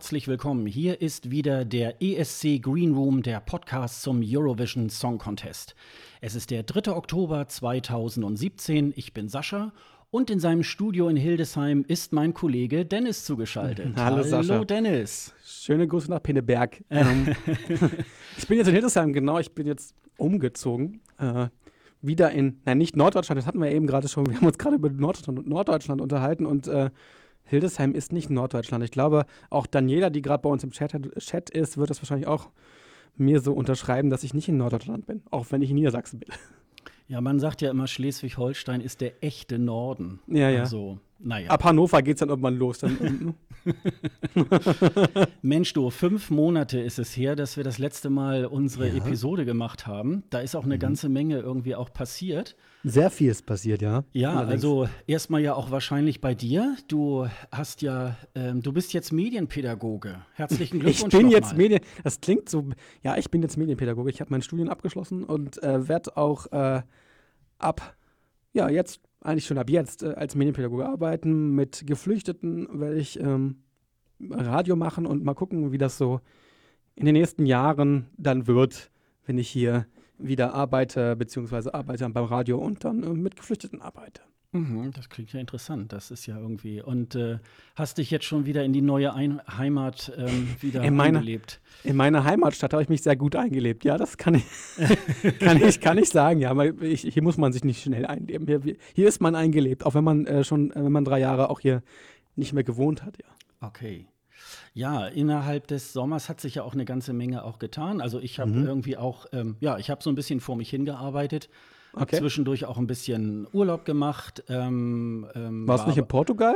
herzlich willkommen. Hier ist wieder der ESC Green Room, der Podcast zum Eurovision Song Contest. Es ist der 3. Oktober 2017. Ich bin Sascha und in seinem Studio in Hildesheim ist mein Kollege Dennis zugeschaltet. Hallo, Hallo Sascha. Dennis. Schöne Grüße nach Pinneberg. Ähm, ich bin jetzt in Hildesheim, genau. Ich bin jetzt umgezogen. Äh, wieder in, nein, nicht Norddeutschland, das hatten wir eben gerade schon. Wir haben uns gerade über Norddeutschland, Norddeutschland unterhalten und äh, Hildesheim ist nicht Norddeutschland. Ich glaube, auch Daniela, die gerade bei uns im Chat, Chat ist, wird das wahrscheinlich auch mir so unterschreiben, dass ich nicht in Norddeutschland bin, auch wenn ich in Niedersachsen bin. Ja, man sagt ja immer, Schleswig-Holstein ist der echte Norden. Ja, ja. Also, naja. Ab Hannover geht es dann irgendwann los. Dann, Mensch, du, fünf Monate ist es her, dass wir das letzte Mal unsere ja. Episode gemacht haben. Da ist auch eine mhm. ganze Menge irgendwie auch passiert. Sehr viel ist passiert, ja. Ja, Allerdings. also erstmal ja auch wahrscheinlich bei dir. Du hast ja, ähm, du bist jetzt Medienpädagoge. Herzlichen Glückwunsch. Ich bin jetzt Medien, das klingt so, ja, ich bin jetzt Medienpädagoge. Ich habe mein Studium abgeschlossen und äh, werde auch äh, ab, ja, jetzt, eigentlich schon ab jetzt äh, als Medienpädagoge arbeiten. Mit Geflüchteten werde ich ähm, Radio machen und mal gucken, wie das so in den nächsten Jahren dann wird, wenn ich hier wieder arbeite, beziehungsweise arbeite beim Radio und dann äh, mit Geflüchteten arbeite. Mhm, das klingt ja interessant. Das ist ja irgendwie. Und äh, hast dich jetzt schon wieder in die neue Ein Heimat ähm, wieder in meine, eingelebt? In meiner Heimatstadt habe ich mich sehr gut eingelebt. Ja, das kann ich, kann ich, kann ich sagen. Ja, aber ich, hier muss man sich nicht schnell einleben. Hier, hier ist man eingelebt, auch wenn man äh, schon, äh, wenn man drei Jahre auch hier nicht mehr gewohnt hat. Ja. Okay. Ja, innerhalb des Sommers hat sich ja auch eine ganze Menge auch getan. Also ich habe mhm. irgendwie auch, ähm, ja, ich habe so ein bisschen vor mich hingearbeitet. Okay. zwischendurch auch ein bisschen Urlaub gemacht. Ähm, ähm, Warst du nicht in Portugal?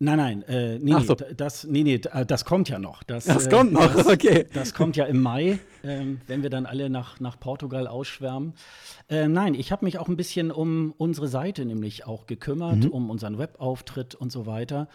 Nein, nein, äh, nee, so. nee, das, nee, nee, das kommt ja noch. Das, das kommt noch, das, okay. Das kommt ja im Mai, äh, wenn wir dann alle nach, nach Portugal ausschwärmen. Äh, nein, ich habe mich auch ein bisschen um unsere Seite nämlich auch gekümmert, mhm. um unseren Webauftritt und so weiter.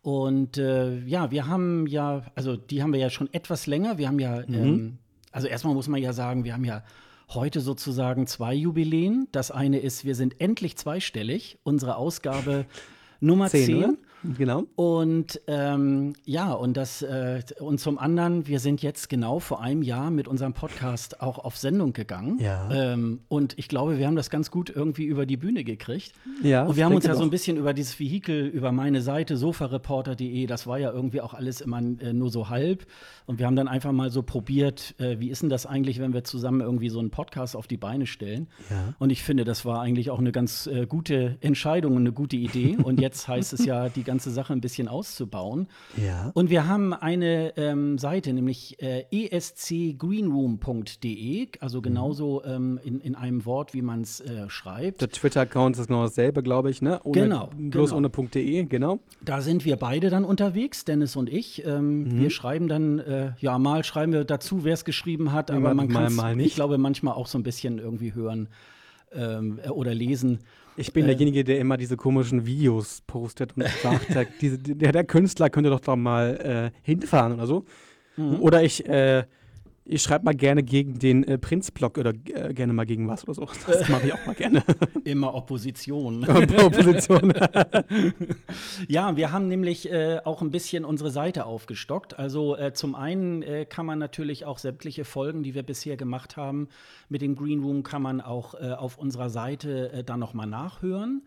Und äh, ja, wir haben ja, also die haben wir ja schon etwas länger. Wir haben ja, mhm. ähm, also erstmal muss man ja sagen, wir haben ja heute sozusagen zwei Jubiläen. Das eine ist, wir sind endlich zweistellig. Unsere Ausgabe Nummer 10. 10 Genau. Und ähm, ja, und das äh, und zum anderen, wir sind jetzt genau vor einem Jahr mit unserem Podcast auch auf Sendung gegangen. Ja. Ähm, und ich glaube, wir haben das ganz gut irgendwie über die Bühne gekriegt. Ja. Und wir haben uns ja auch. so ein bisschen über dieses Vehikel, über meine Seite sofareporter.de, das war ja irgendwie auch alles immer äh, nur so halb. Und wir haben dann einfach mal so probiert, äh, wie ist denn das eigentlich, wenn wir zusammen irgendwie so einen Podcast auf die Beine stellen? Ja. Und ich finde, das war eigentlich auch eine ganz äh, gute Entscheidung und eine gute Idee. und jetzt heißt es ja, die ganze Sache ein bisschen auszubauen. Ja. Und wir haben eine ähm, Seite, nämlich äh, escgreenroom.de, also genauso mhm. ähm, in, in einem Wort, wie man es äh, schreibt. Der Twitter-Account ist genau dasselbe, glaube ich, ne? Ohne, genau. Bloß genau. ohne .de, genau. Da sind wir beide dann unterwegs, Dennis und ich. Ähm, mhm. Wir schreiben dann, äh, ja, mal schreiben wir dazu, wer es geschrieben hat, aber ja, man kann es, ich glaube, manchmal auch so ein bisschen irgendwie hören ähm, oder lesen. Ich bin äh, derjenige, der immer diese komischen Videos postet und sagt, der, der, der, Künstler könnte doch da mal äh, hinfahren oder so. Mhm. Oder ich, äh, ich schreibe mal gerne gegen den äh, Prinzblock oder äh, gerne mal gegen was oder so. Das mache ich auch mal gerne. Immer Opposition. Opposition. ja, wir haben nämlich äh, auch ein bisschen unsere Seite aufgestockt. Also äh, zum einen äh, kann man natürlich auch sämtliche Folgen, die wir bisher gemacht haben, mit dem Green Room kann man auch äh, auf unserer Seite äh, dann nochmal nachhören.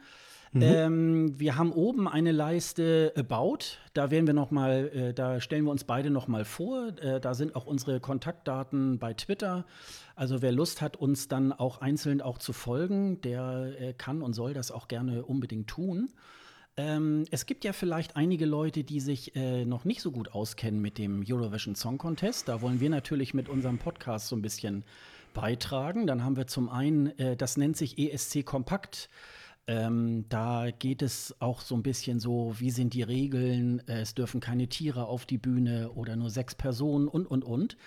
Mhm. Ähm, wir haben oben eine Leiste About. Da werden wir noch mal, äh, da stellen wir uns beide noch mal vor. Äh, da sind auch unsere Kontaktdaten bei Twitter. Also wer Lust hat, uns dann auch einzeln auch zu folgen, der äh, kann und soll das auch gerne unbedingt tun. Ähm, es gibt ja vielleicht einige Leute, die sich äh, noch nicht so gut auskennen mit dem Eurovision Song Contest. Da wollen wir natürlich mit unserem Podcast so ein bisschen beitragen. Dann haben wir zum einen, äh, das nennt sich ESC Kompakt. Ähm, da geht es auch so ein bisschen so, wie sind die Regeln? Es dürfen keine Tiere auf die Bühne oder nur sechs Personen und, und, und.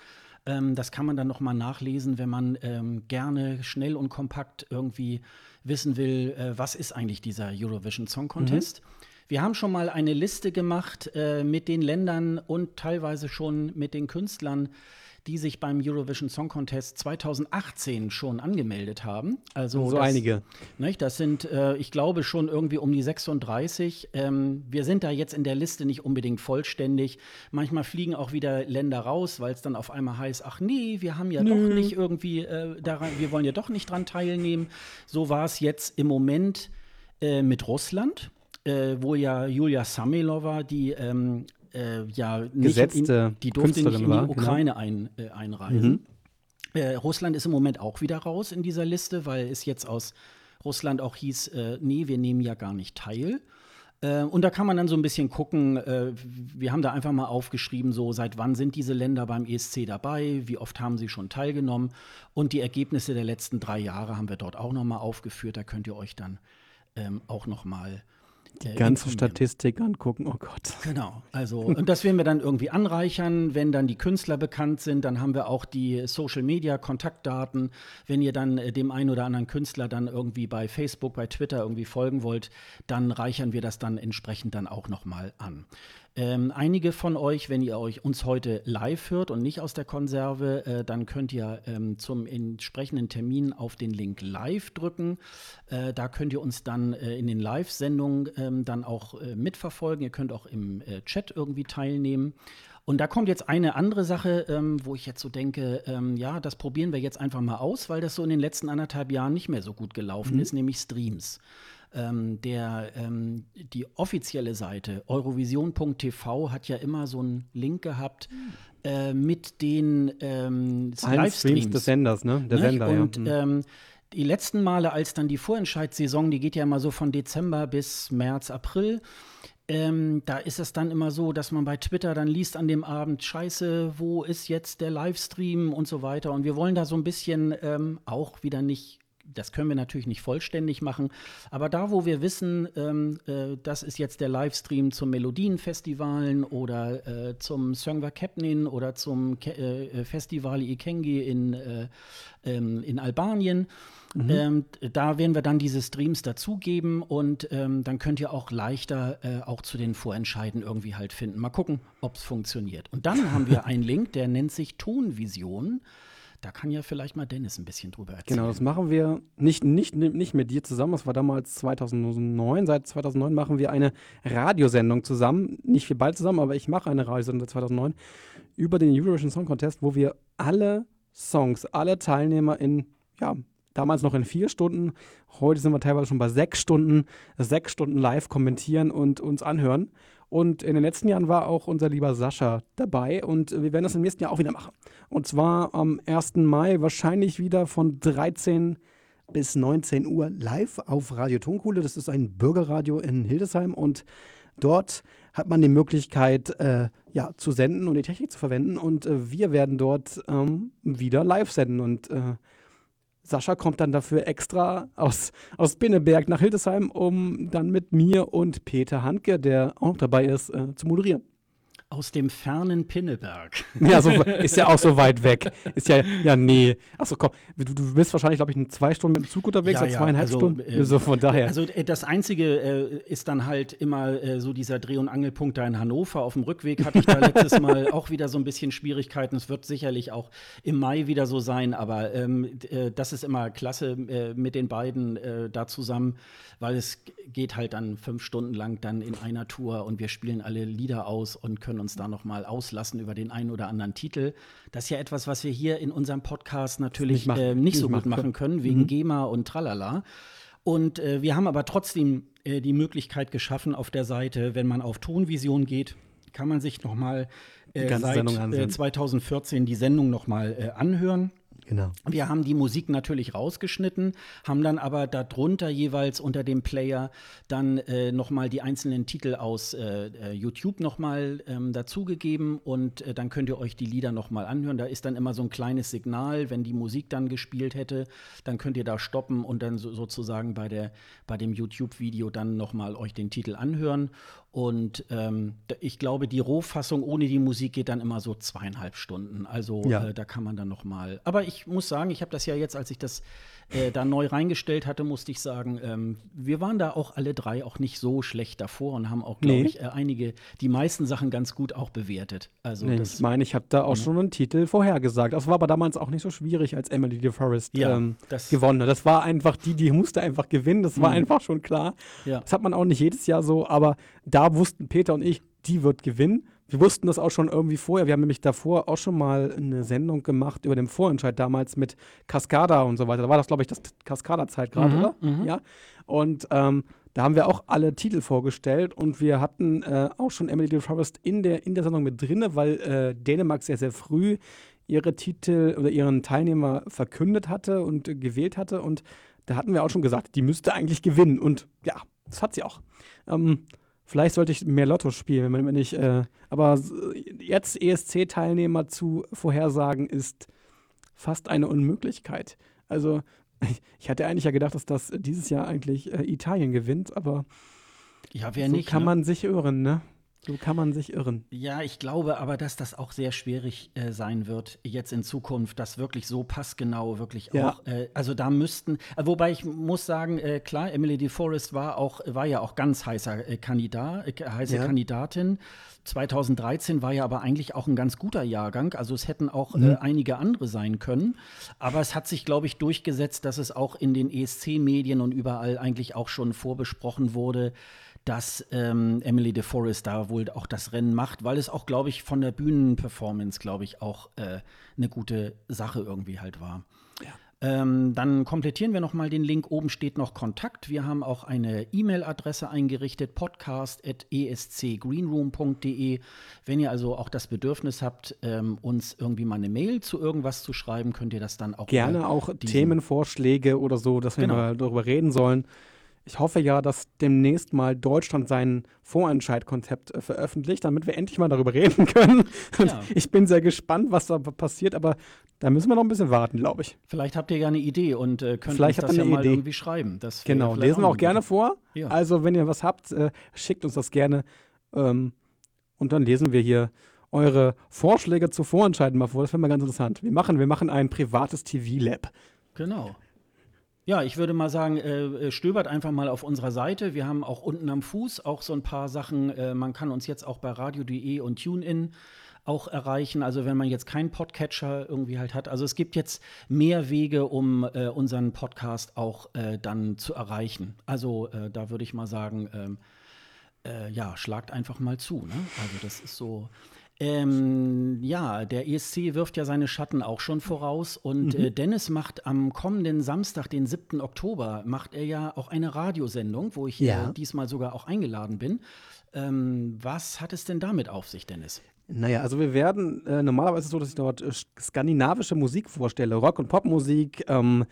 Ähm, das kann man dann nochmal nachlesen, wenn man ähm, gerne schnell und kompakt irgendwie wissen will, äh, was ist eigentlich dieser Eurovision Song Contest. Mhm. Wir haben schon mal eine Liste gemacht äh, mit den Ländern und teilweise schon mit den Künstlern, die sich beim Eurovision Song Contest 2018 schon angemeldet haben. Also so das, einige. Nicht, das sind, äh, ich glaube, schon irgendwie um die 36. Ähm, wir sind da jetzt in der Liste nicht unbedingt vollständig. Manchmal fliegen auch wieder Länder raus, weil es dann auf einmal heißt, ach nee, wir haben ja Nö. doch nicht irgendwie äh, daran, wir wollen ja doch nicht dran teilnehmen. So war es jetzt im Moment äh, mit Russland. Äh, wo ja Julia Samilova, die ähm, äh, ja nicht Gesetzte in, die durfte nicht in die war, genau. Ukraine genau. ein, äh, einreisen. Mhm. Äh, Russland ist im Moment auch wieder raus in dieser Liste, weil es jetzt aus Russland auch hieß, äh, nee, wir nehmen ja gar nicht teil. Äh, und da kann man dann so ein bisschen gucken, äh, wir haben da einfach mal aufgeschrieben, so seit wann sind diese Länder beim ESC dabei, wie oft haben sie schon teilgenommen. Und die Ergebnisse der letzten drei Jahre haben wir dort auch noch mal aufgeführt. Da könnt ihr euch dann ähm, auch noch mal die ganze Statistik angucken, oh Gott. Genau, also und das werden wir dann irgendwie anreichern, wenn dann die Künstler bekannt sind, dann haben wir auch die Social Media Kontaktdaten. Wenn ihr dann äh, dem einen oder anderen Künstler dann irgendwie bei Facebook, bei Twitter irgendwie folgen wollt, dann reichern wir das dann entsprechend dann auch nochmal an. Ähm, einige von euch, wenn ihr euch uns heute live hört und nicht aus der Konserve, äh, dann könnt ihr ähm, zum entsprechenden Termin auf den Link live drücken. Äh, da könnt ihr uns dann äh, in den Live-Sendungen ähm, dann auch äh, mitverfolgen. Ihr könnt auch im äh, Chat irgendwie teilnehmen. Und da kommt jetzt eine andere Sache, ähm, wo ich jetzt so denke, ähm, ja, das probieren wir jetzt einfach mal aus, weil das so in den letzten anderthalb Jahren nicht mehr so gut gelaufen mhm. ist, nämlich Streams ähm, der, ähm, die offizielle Seite eurovision.tv hat ja immer so einen Link gehabt äh, mit den ähm, Livestreams des Senders, ne? Der Sender, Und, ja. Mhm. Ähm, die letzten Male, als dann die Vorentscheidssaison, die geht ja immer so von Dezember bis März, April, ähm, da ist es dann immer so, dass man bei Twitter dann liest an dem Abend, scheiße, wo ist jetzt der Livestream und so weiter. Und wir wollen da so ein bisschen ähm, auch wieder nicht das können wir natürlich nicht vollständig machen, aber da, wo wir wissen, ähm, äh, das ist jetzt der Livestream zum Melodienfestivalen oder äh, zum Songwa Kepnin oder zum Ke äh, Festival Ikengi in, äh, ähm, in Albanien, mhm. ähm, da werden wir dann diese Streams dazugeben und ähm, dann könnt ihr auch leichter äh, auch zu den Vorentscheiden irgendwie halt finden. Mal gucken, ob es funktioniert. Und dann haben wir einen Link, der nennt sich Tonvision. Da kann ja vielleicht mal Dennis ein bisschen drüber erzählen. Genau, das machen wir nicht, nicht, nicht mit dir zusammen. Das war damals 2009. Seit 2009 machen wir eine Radiosendung zusammen. Nicht wir beide zusammen, aber ich mache eine Radiosendung seit 2009 über den Eurovision Song Contest, wo wir alle Songs, alle Teilnehmer in, ja, damals noch in vier Stunden, heute sind wir teilweise schon bei sechs Stunden, sechs Stunden live kommentieren und uns anhören. Und in den letzten Jahren war auch unser lieber Sascha dabei und wir werden das im nächsten Jahr auch wieder machen. Und zwar am 1. Mai wahrscheinlich wieder von 13 bis 19 Uhr live auf Radio Tonkuhle. Das ist ein Bürgerradio in Hildesheim und dort hat man die Möglichkeit, äh, ja, zu senden und die Technik zu verwenden. Und äh, wir werden dort ähm, wieder live senden. Und äh, Sascha kommt dann dafür extra aus, aus Binneberg nach Hildesheim, um dann mit mir und Peter Handke, der auch dabei ist, äh, zu moderieren. Aus dem fernen Pinneberg. Ja, so, ist ja auch so weit weg. Ist ja, ja, nee. Achso, komm, du, du bist wahrscheinlich, glaube ich, in zwei Stunden mit dem Zug unterwegs, ja, ja zweieinhalb also, Stunden. Äh, so von daher. Also äh, das Einzige äh, ist dann halt immer äh, so dieser Dreh- und Angelpunkt da in Hannover. Auf dem Rückweg hatte ich da letztes Mal auch wieder so ein bisschen Schwierigkeiten. Es wird sicherlich auch im Mai wieder so sein, aber ähm, äh, das ist immer klasse äh, mit den beiden da zusammen, weil es geht halt dann fünf Stunden lang dann in einer Tour und wir spielen alle Lieder aus und können uns da noch mal auslassen über den einen oder anderen Titel. Das ist ja etwas, was wir hier in unserem Podcast natürlich nicht, äh, nicht so gut machen können, wegen mhm. GEMA und Tralala. Und äh, wir haben aber trotzdem äh, die Möglichkeit geschaffen auf der Seite, wenn man auf Tonvision geht, kann man sich noch mal äh, seit 2014 äh, die Sendung noch mal äh, anhören. Genau. Wir haben die Musik natürlich rausgeschnitten, haben dann aber darunter jeweils unter dem Player dann äh, nochmal die einzelnen Titel aus äh, äh, YouTube nochmal ähm, dazugegeben und äh, dann könnt ihr euch die Lieder nochmal anhören. Da ist dann immer so ein kleines Signal, wenn die Musik dann gespielt hätte, dann könnt ihr da stoppen und dann so, sozusagen bei, der, bei dem YouTube-Video dann nochmal euch den Titel anhören. Und ähm, ich glaube, die Rohfassung ohne die Musik geht dann immer so zweieinhalb Stunden. Also ja. äh, da kann man dann noch mal. Aber ich muss sagen, ich habe das ja jetzt, als ich das äh, da neu reingestellt hatte, musste ich sagen, ähm, wir waren da auch alle drei auch nicht so schlecht davor und haben auch, glaube nee. ich, äh, einige, die meisten Sachen ganz gut auch bewertet. Also nee, das, ich meine, ich habe da auch mhm. schon einen Titel vorhergesagt. Das war aber damals auch nicht so schwierig, als Emily DeForest ja, ähm, das gewonnen hat. Das war einfach die, die musste einfach gewinnen. Das war mhm. einfach schon klar. Ja. Das hat man auch nicht jedes Jahr so, aber da wussten Peter und ich, die wird gewinnen. Wir wussten das auch schon irgendwie vorher. Wir haben nämlich davor auch schon mal eine Sendung gemacht über den Vorentscheid damals mit Cascada und so weiter. Da war das, glaube ich, das Cascada-Zeit gerade, mhm, oder? Mhm. Ja. Und ähm, da haben wir auch alle Titel vorgestellt und wir hatten äh, auch schon Emily de Forest in der, in der Sendung mit drin, weil äh, Dänemark sehr, sehr früh ihre Titel oder ihren Teilnehmer verkündet hatte und äh, gewählt hatte. Und da hatten wir auch schon gesagt, die müsste eigentlich gewinnen. Und ja, das hat sie auch. Ähm, Vielleicht sollte ich mehr Lotto spielen, wenn, wenn ich. Äh, aber jetzt ESC-Teilnehmer zu vorhersagen ist fast eine Unmöglichkeit. Also ich hatte eigentlich ja gedacht, dass das dieses Jahr eigentlich äh, Italien gewinnt, aber ja, wer so nicht, kann ne? man sich irren, ne? So kann man sich irren. Ja, ich glaube aber, dass das auch sehr schwierig äh, sein wird, jetzt in Zukunft, das wirklich so passgenau, wirklich ja. auch. Äh, also da müssten, äh, wobei ich muss sagen, äh, klar, Emily DeForest war auch, war ja auch ganz heißer äh, Kandidat, äh, heiße ja. Kandidatin. 2013 war ja aber eigentlich auch ein ganz guter Jahrgang. Also es hätten auch mhm. einige andere sein können. Aber es hat sich, glaube ich, durchgesetzt, dass es auch in den ESC-Medien und überall eigentlich auch schon vorbesprochen wurde dass ähm, Emily DeForest da wohl auch das Rennen macht, weil es auch, glaube ich, von der Bühnenperformance, glaube ich, auch äh, eine gute Sache irgendwie halt war. Ja. Ähm, dann komplettieren wir noch mal den Link. Oben steht noch Kontakt. Wir haben auch eine E-Mail-Adresse eingerichtet: podcast.escgreenroom.de. Wenn ihr also auch das Bedürfnis habt, ähm, uns irgendwie mal eine Mail zu irgendwas zu schreiben, könnt ihr das dann auch gerne auch Themenvorschläge oder so, dass wir genau. mal darüber reden sollen. Ich hoffe ja, dass demnächst mal Deutschland sein Vorentscheidkonzept äh, veröffentlicht, damit wir endlich mal darüber reden können. Ja. Ich bin sehr gespannt, was da passiert, aber da müssen wir noch ein bisschen warten, glaube ich. Vielleicht habt ihr ja eine Idee und äh, könnt vielleicht das ja mal Idee. irgendwie schreiben. Das genau, lesen wir auch gerne vor. Ja. Also, wenn ihr was habt, äh, schickt uns das gerne. Ähm, und dann lesen wir hier eure Vorschläge zu Vorentscheiden mal vor. Das wäre mal ganz interessant. Wir machen, wir machen ein privates TV-Lab. Genau. Ja, ich würde mal sagen, äh, äh, stöbert einfach mal auf unserer Seite. Wir haben auch unten am Fuß auch so ein paar Sachen. Äh, man kann uns jetzt auch bei radio.de und TuneIn auch erreichen. Also wenn man jetzt keinen Podcatcher irgendwie halt hat. Also es gibt jetzt mehr Wege, um äh, unseren Podcast auch äh, dann zu erreichen. Also äh, da würde ich mal sagen, ähm, äh, ja, schlagt einfach mal zu. Ne? Also das ist so. Ähm, ja, der ESC wirft ja seine Schatten auch schon voraus und mhm. äh, Dennis macht am kommenden Samstag, den 7. Oktober, macht er ja auch eine Radiosendung, wo ich ja. äh, diesmal sogar auch eingeladen bin. Ähm, was hat es denn damit auf sich, Dennis? Naja, also wir werden äh, normalerweise so, dass ich dort äh, skandinavische Musik vorstelle, Rock- und Popmusik. Ähm,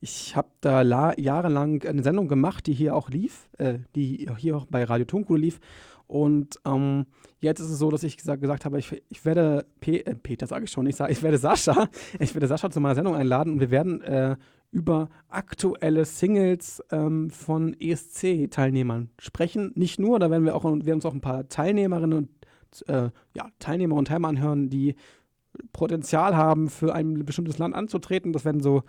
ich habe da jahrelang eine Sendung gemacht, die hier auch lief, äh, die hier auch bei Radio Tonkuhle lief. Und ähm, jetzt ist es so, dass ich gesagt, gesagt habe, ich, ich werde P äh, Peter, sage ich schon, ich sage, ich werde Sascha, ich werde Sascha zu meiner Sendung einladen und wir werden äh, über aktuelle Singles ähm, von ESC-Teilnehmern sprechen. Nicht nur, da werden wir auch werden uns auch ein paar Teilnehmerinnen und äh, ja, Teilnehmer und Teilnehmer anhören, die Potenzial haben, für ein bestimmtes Land anzutreten. Das werden so,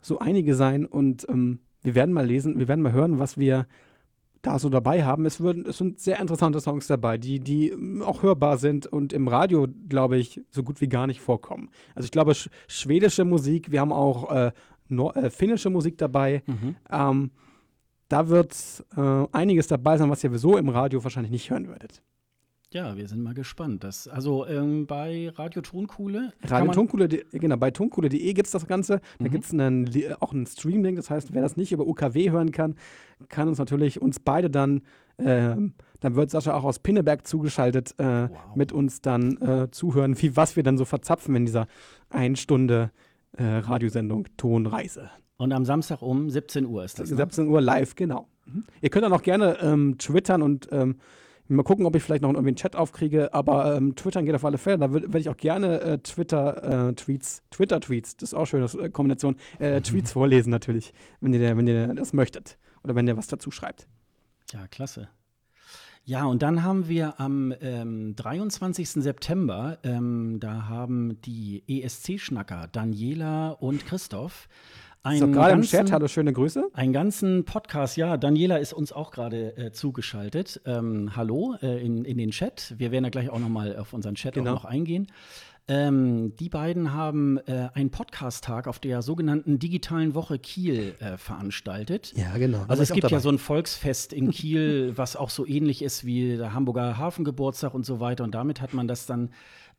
so einige sein und ähm, wir werden mal lesen, wir werden mal hören, was wir da so dabei haben. Es, würden, es sind sehr interessante Songs dabei, die, die ähm, auch hörbar sind und im Radio, glaube ich, so gut wie gar nicht vorkommen. Also ich glaube, sch schwedische Musik, wir haben auch äh, äh, finnische Musik dabei. Mhm. Ähm, da wird äh, einiges dabei sein, was ihr sowieso im Radio wahrscheinlich nicht hören würdet. Ja, wir sind mal gespannt. Das, also ähm, bei Radio Tonkuhle. Radio Tonkuhle, genau, bei tonkuhle.de gibt es das Ganze. Da mhm. gibt es auch einen Streaming. Das heißt, wer das nicht über UKW hören kann, kann uns natürlich uns beide dann, äh, dann wird Sascha auch aus Pinneberg zugeschaltet, äh, wow. mit uns dann äh, zuhören, wie, was wir dann so verzapfen in dieser ein Stunde äh, Radiosendung Tonreise. Und am Samstag um 17 Uhr ist das. 17 ne? Uhr live, genau. Mhm. Ihr könnt dann auch gerne ähm, twittern und ähm, Mal gucken, ob ich vielleicht noch irgendwie einen Chat aufkriege, aber ähm, Twittern geht auf alle Fälle. Da werde ich auch gerne äh, Twitter-Tweets, äh, Twitter-Tweets, das ist auch schön, das äh, Kombination, äh, Tweets vorlesen natürlich, wenn ihr, wenn ihr das möchtet oder wenn ihr was dazu schreibt. Ja, klasse. Ja, und dann haben wir am ähm, 23. September, ähm, da haben die ESC-Schnacker Daniela und Christoph einen so, gerade im Chat, hallo, schöne Grüße. Einen ganzen Podcast, ja. Daniela ist uns auch gerade äh, zugeschaltet. Ähm, hallo äh, in, in den Chat. Wir werden da gleich auch noch mal auf unseren Chat genau. auch noch eingehen. Ähm, die beiden haben äh, einen Podcast-Tag auf der sogenannten Digitalen Woche Kiel äh, veranstaltet. Ja, genau. Also es gibt ja so ein Volksfest in Kiel, was auch so ähnlich ist wie der Hamburger Hafengeburtstag und so weiter. Und damit hat man das dann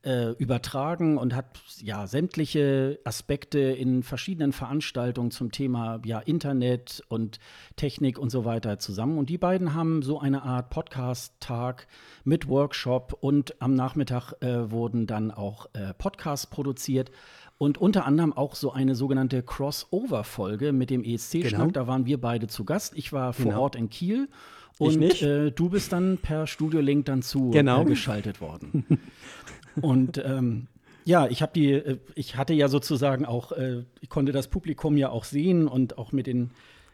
äh, übertragen und hat ja sämtliche Aspekte in verschiedenen Veranstaltungen zum Thema ja, Internet und Technik und so weiter zusammen. Und die beiden haben so eine Art Podcast-Tag mit Workshop und am Nachmittag äh, wurden dann auch äh, Podcasts produziert. Und unter anderem auch so eine sogenannte Crossover-Folge mit dem ESC-Schnack. Genau. Da waren wir beide zu Gast. Ich war vor genau. Ort in Kiel und äh, du bist dann per Studio Link dann zu genau. äh, geschaltet worden. Und ähm, ja, ich habe die, äh, ich hatte ja sozusagen auch, äh, ich konnte das Publikum ja auch sehen und auch mit den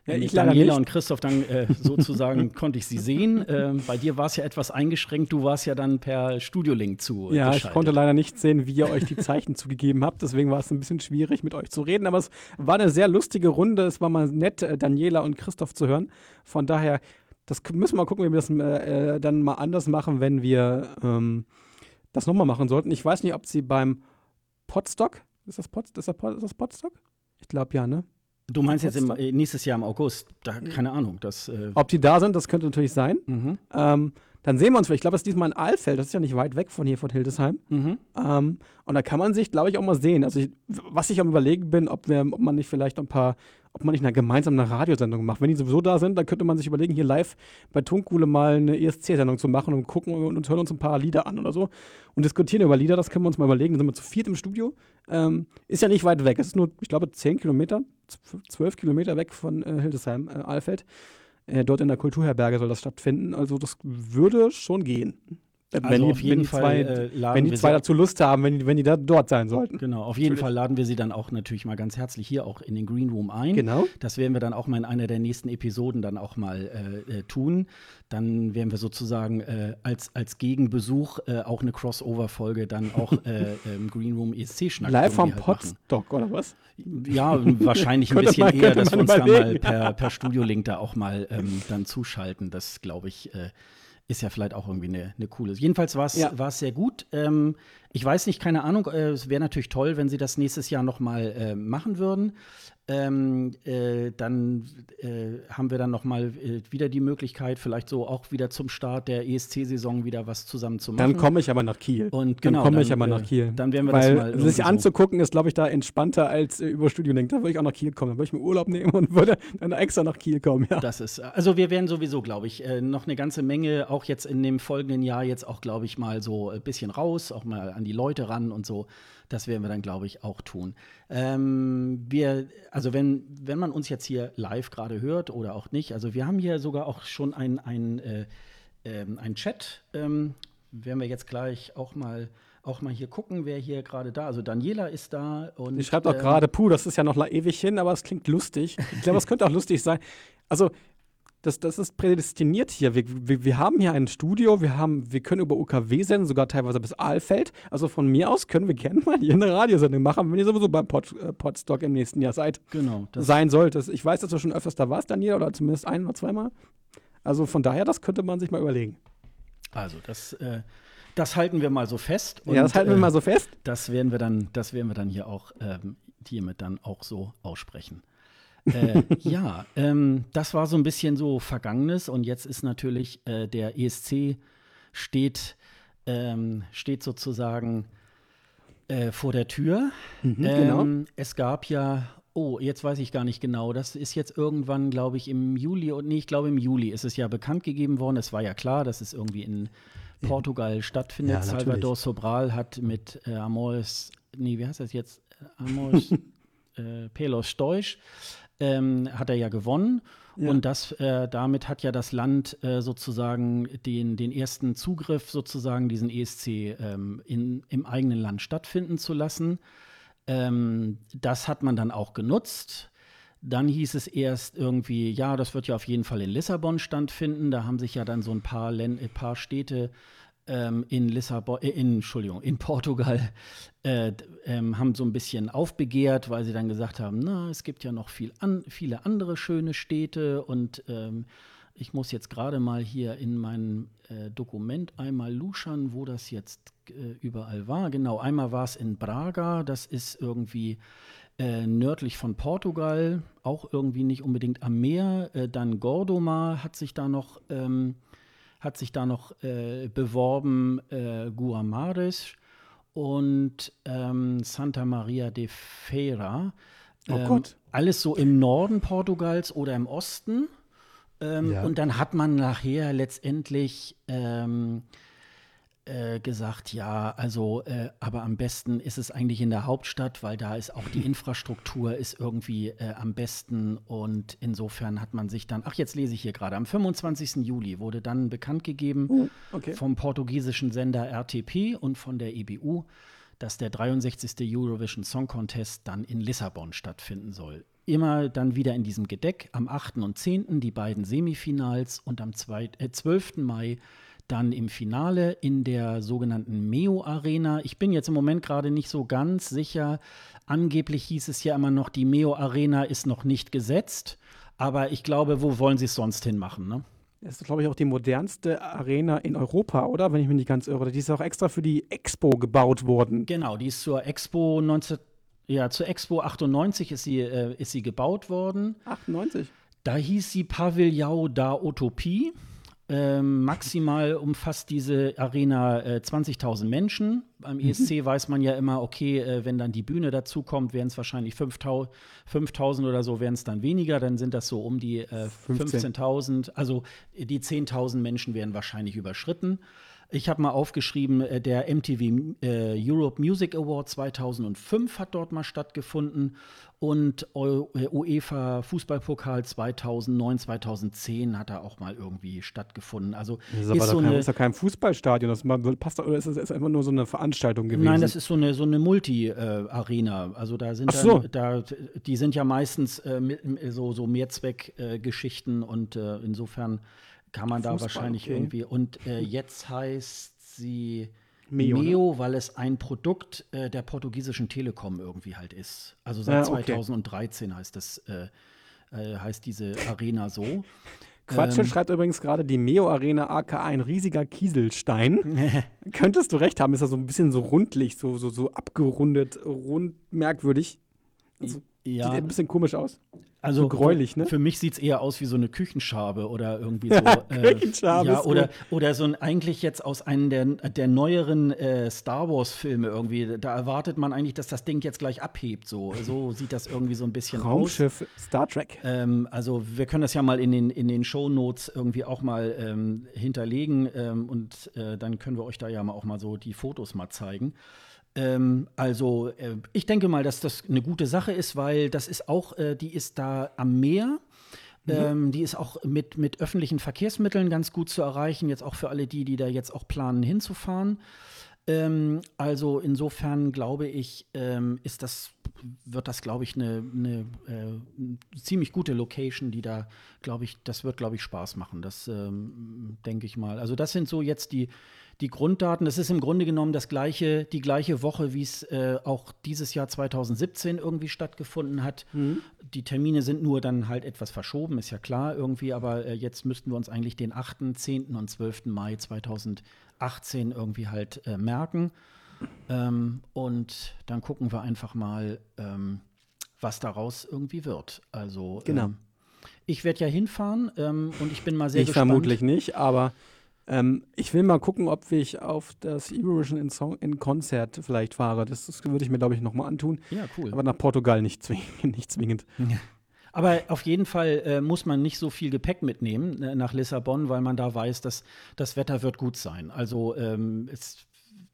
ja, ich Daniela und Christoph dann äh, sozusagen konnte ich sie sehen. Ähm, bei dir war es ja etwas eingeschränkt. Du warst ja dann per Studiolink zu. Ja, ich konnte leider nicht sehen, wie ihr euch die Zeichen zugegeben habt. Deswegen war es ein bisschen schwierig, mit euch zu reden. Aber es war eine sehr lustige Runde. Es war mal nett, äh, Daniela und Christoph zu hören. Von daher, das müssen wir mal gucken, wie wir das äh, dann mal anders machen, wenn wir ähm, das nochmal machen sollten. Ich weiß nicht, ob sie beim Podstock, ist das, Pod, ist das, Pod, ist das Podstock? Ich glaube ja, ne? Du meinst jetzt im, äh, nächstes Jahr im August? Da, keine Ahnung. Das, äh Ob die da sind, das könnte natürlich sein. Mhm. Ähm, dann sehen wir uns vielleicht. Ich glaube, das ist diesmal in Alfeld. Das ist ja nicht weit weg von hier, von Hildesheim. Mhm. Ähm, und da kann man sich, glaube ich, auch mal sehen. Also, ich, was ich am Überlegen bin, ob, wir, ob man nicht vielleicht ein paar ob man nicht eine gemeinsame Radiosendung macht. Wenn die sowieso da sind, dann könnte man sich überlegen, hier live bei Tunkuhle mal eine ESC-Sendung zu machen und gucken und, und hören uns ein paar Lieder an oder so und diskutieren über Lieder. Das können wir uns mal überlegen. Dann sind wir zu viert im Studio. Ähm, ist ja nicht weit weg. Es ist nur, ich glaube, 10 Kilometer, 12 Kilometer weg von äh, Hildesheim, äh, Alfeld. Äh, dort in der Kulturherberge soll das stattfinden. Also das würde schon gehen. Also wenn die, jeden Fall zwei, äh, wenn die zwei dazu Lust haben, wenn die, wenn die da dort sein sollten. Genau, auf jeden Fall laden wir sie dann auch natürlich mal ganz herzlich hier auch in den Green Room ein. Genau. Das werden wir dann auch mal in einer der nächsten Episoden dann auch mal äh, äh tun. Dann werden wir sozusagen äh, als, als Gegenbesuch äh, auch eine Crossover-Folge dann auch äh, im Green Room ESC-Schnack. Live vom halt Podstock oder was? Ja, wahrscheinlich ein bisschen mal, eher, dass wir uns da mal per, per Studio-Link da auch mal ähm, dann zuschalten. Das glaube ich ist ja vielleicht auch irgendwie eine, eine coole. Jedenfalls war es ja. sehr gut. Ähm, ich weiß nicht, keine Ahnung. Äh, es wäre natürlich toll, wenn sie das nächstes Jahr noch mal äh, machen würden. Ähm, äh, dann äh, haben wir dann noch mal äh, wieder die Möglichkeit, vielleicht so auch wieder zum Start der ESC-Saison wieder was zusammen zu machen. Dann komme ich aber nach Kiel. Und genau, dann komme ich aber nach Kiel. Dann werden wir Weil, das mal sich anzugucken ist, glaube ich, da entspannter als äh, über Studio denkt. Da würde ich auch nach Kiel kommen. Dann würde ich mir Urlaub nehmen und würde dann extra nach Kiel kommen. Ja. Das ist also wir werden sowieso, glaube ich, noch eine ganze Menge auch jetzt in dem folgenden Jahr jetzt auch, glaube ich, mal so ein bisschen raus, auch mal an die Leute ran und so. Das werden wir dann, glaube ich, auch tun. Ähm, wir, also wenn, wenn man uns jetzt hier live gerade hört oder auch nicht, also wir haben hier sogar auch schon einen ein, äh, ähm, ein Chat. Ähm, werden wir jetzt gleich auch mal auch mal hier gucken, wer hier gerade da. Also Daniela ist da und. Die schreibt auch ähm, gerade, puh, das ist ja noch ewig hin, aber es klingt lustig. Ich glaube, es könnte auch lustig sein. Also das, das ist prädestiniert hier. Wir, wir, wir, haben hier ein Studio, wir, haben, wir können über UKW senden, sogar teilweise bis Aalfeld. Also von mir aus können wir gerne mal hier eine Radiosendung machen, wenn ihr sowieso beim Pod, äh, Podstock im nächsten Jahr seid. Genau. sein solltest. Ich weiß, dass du schon öfters da warst, Daniel, oder zumindest ein oder zweimal. Also von daher, das könnte man sich mal überlegen. Also das, äh, das halten wir mal so fest. Und, ja, das halten wir äh, mal so fest. Das werden wir dann, das werden wir dann hier auch ähm, hiermit dann auch so aussprechen äh, ja, ähm, das war so ein bisschen so Vergangenes und jetzt ist natürlich äh, der ESC steht, ähm, steht sozusagen äh, vor der Tür. Mhm, genau. ähm, es gab ja, oh, jetzt weiß ich gar nicht genau, das ist jetzt irgendwann, glaube ich, im Juli, und nee, ich glaube im Juli ist es ja bekannt gegeben worden. Es war ja klar, dass es irgendwie in Portugal stattfindet. Ja, Salvador Sobral hat mit äh, Amores, nee, wie heißt das jetzt? Amores äh, Pelos Stoisch ähm, hat er ja gewonnen. Ja. Und das, äh, damit hat ja das Land äh, sozusagen den, den ersten Zugriff, sozusagen diesen ESC ähm, in, im eigenen Land stattfinden zu lassen. Ähm, das hat man dann auch genutzt. Dann hieß es erst irgendwie, ja, das wird ja auf jeden Fall in Lissabon stattfinden. Da haben sich ja dann so ein paar, Län ein paar Städte ähm, in Lissabon, äh, in, Entschuldigung, in Portugal äh, ähm, haben so ein bisschen aufbegehrt, weil sie dann gesagt haben, na, es gibt ja noch viel an, viele andere schöne Städte und ähm, ich muss jetzt gerade mal hier in meinem äh, Dokument einmal luschern, wo das jetzt äh, überall war. Genau, einmal war es in Braga, das ist irgendwie äh, nördlich von Portugal, auch irgendwie nicht unbedingt am Meer. Äh, dann Gordomar hat sich da noch, ähm, hat sich da noch äh, beworben, äh, Guamares und ähm, Santa Maria de Feira. Oh ähm, Gott. Alles so im Norden Portugals oder im Osten. Ähm, ja. Und dann hat man nachher letztendlich ähm, äh, gesagt, ja, also, äh, aber am besten ist es eigentlich in der Hauptstadt, weil da ist auch die Infrastruktur ist irgendwie äh, am besten und insofern hat man sich dann, ach, jetzt lese ich hier gerade, am 25. Juli wurde dann bekannt gegeben uh, okay. vom portugiesischen Sender RTP und von der EBU, dass der 63. Eurovision Song Contest dann in Lissabon stattfinden soll. Immer dann wieder in diesem Gedeck am 8. und 10. die beiden Semifinals und am 2, äh, 12. Mai dann im Finale in der sogenannten Meo Arena. Ich bin jetzt im Moment gerade nicht so ganz sicher. Angeblich hieß es ja immer noch, die Meo Arena ist noch nicht gesetzt. Aber ich glaube, wo wollen sie es sonst hinmachen? Ne? Das ist, glaube ich, auch die modernste Arena in Europa, oder? Wenn ich mich nicht ganz irre. Die ist auch extra für die Expo gebaut worden. Genau, die ist zur Expo 19, ja, zur Expo 98 ist sie, äh, ist sie gebaut worden. 98? Da hieß sie Pavillon da Utopie. Ähm, maximal umfasst diese Arena äh, 20.000 Menschen. Beim mhm. ESC weiß man ja immer, okay, äh, wenn dann die Bühne dazukommt, wären es wahrscheinlich 5.000 oder so, wären es dann weniger. Dann sind das so um die äh, 15.000. Also die 10.000 Menschen wären wahrscheinlich überschritten. Ich habe mal aufgeschrieben, äh, der MTV äh, Europe Music Award 2005 hat dort mal stattgefunden und äh, UEFA Fußballpokal 2009, 2010 hat er auch mal irgendwie stattgefunden. Also das ist, ist so kein, eine, ist ja kein Fußballstadion, das passt oder ist es einfach nur so eine Veranstaltung gewesen? Nein, das ist so eine so eine Multi-Arena. Äh, also da sind so. dann, da die sind ja meistens äh, so so Mehrzweckgeschichten äh, und insofern kann man Fußball, da wahrscheinlich okay. irgendwie. Und äh, jetzt heißt sie Meo, Meo ne? weil es ein Produkt äh, der portugiesischen Telekom irgendwie halt ist. Also seit ja, okay. 2013 heißt das, äh, äh, heißt diese Arena so. Quatsch ähm, schreibt übrigens gerade die Meo Arena aka ein riesiger Kieselstein. Könntest du recht haben, ist ja so ein bisschen so rundlich, so, so, so abgerundet, rund merkwürdig. Also, ja. Sieht ein bisschen komisch aus. Also so gräulich, ne? Für mich sieht es eher aus wie so eine Küchenschabe oder irgendwie so. äh, Küchenschabe. Ja, oder, oder so ein eigentlich jetzt aus einem der, der neueren äh, Star Wars-Filme irgendwie. Da erwartet man eigentlich, dass das Ding jetzt gleich abhebt. So, so sieht das irgendwie so ein bisschen Raumschiff aus. Star Trek. Ähm, also wir können das ja mal in den, in den Shownotes irgendwie auch mal ähm, hinterlegen ähm, und äh, dann können wir euch da ja mal auch mal so die Fotos mal zeigen. Ähm, also äh, ich denke mal, dass das eine gute Sache ist, weil das ist auch, äh, die ist da am Meer. Mhm. Ähm, die ist auch mit, mit öffentlichen Verkehrsmitteln ganz gut zu erreichen, jetzt auch für alle die, die da jetzt auch planen hinzufahren. Ähm, also insofern glaube ich, ähm, ist das, wird das, glaube ich, eine, eine äh, ziemlich gute Location, die da, glaube ich, das wird, glaube ich, Spaß machen. Das ähm, denke ich mal. Also das sind so jetzt die, die Grunddaten. Das ist im Grunde genommen das gleiche, die gleiche Woche, wie es äh, auch dieses Jahr 2017 irgendwie stattgefunden hat. Mhm. Die Termine sind nur dann halt etwas verschoben, ist ja klar irgendwie, aber äh, jetzt müssten wir uns eigentlich den 8., 10. und 12. Mai 2018 irgendwie halt äh, merken. Ähm, und dann gucken wir einfach mal, ähm, was daraus irgendwie wird. Also genau. Ähm, ich werde ja hinfahren ähm, und ich bin mal sehr ich gespannt. Ich vermutlich nicht, aber ähm, ich will mal gucken, ob ich auf das Eurovision in, Song, in Konzert vielleicht fahre. Das, das würde ich mir, glaube ich, nochmal antun. Ja, cool. Aber nach Portugal nicht, zwing nicht zwingend. Ja. Aber auf jeden Fall äh, muss man nicht so viel Gepäck mitnehmen äh, nach Lissabon, weil man da weiß, dass das Wetter wird gut sein. Also ähm, es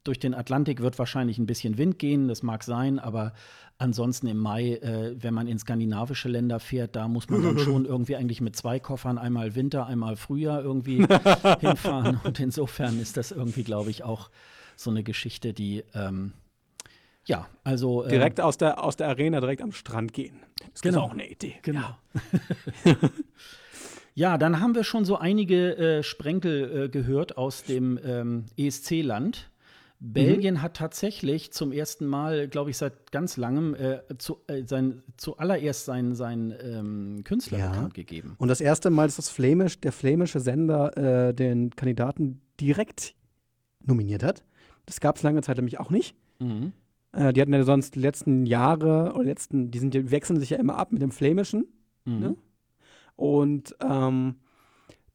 durch den Atlantik wird wahrscheinlich ein bisschen Wind gehen, das mag sein, aber ansonsten im Mai, äh, wenn man in skandinavische Länder fährt, da muss man dann schon irgendwie eigentlich mit zwei Koffern, einmal Winter, einmal Frühjahr irgendwie hinfahren. Und insofern ist das irgendwie, glaube ich, auch so eine Geschichte, die ähm, ja, also. Äh, direkt aus der, aus der Arena, direkt am Strand gehen. Das Genau. ist auch eine Idee. Genau. Ja, dann haben wir schon so einige äh, Sprenkel äh, gehört aus dem ähm, ESC-Land. Belgien hat tatsächlich zum ersten Mal, glaube ich, seit ganz langem äh, zu, äh, sein, zuallererst seinen sein, ähm, Künstler Ja. bekannt gegeben. Und das erste Mal, dass das Flämisch, der flämische Sender äh, den Kandidaten direkt nominiert hat. Das gab es lange Zeit nämlich auch nicht. Mhm. Äh, die hatten ja sonst die letzten Jahre oder letzten, die sind, die wechseln sich ja immer ab mit dem Flämischen. Mhm. Ne? Und ähm,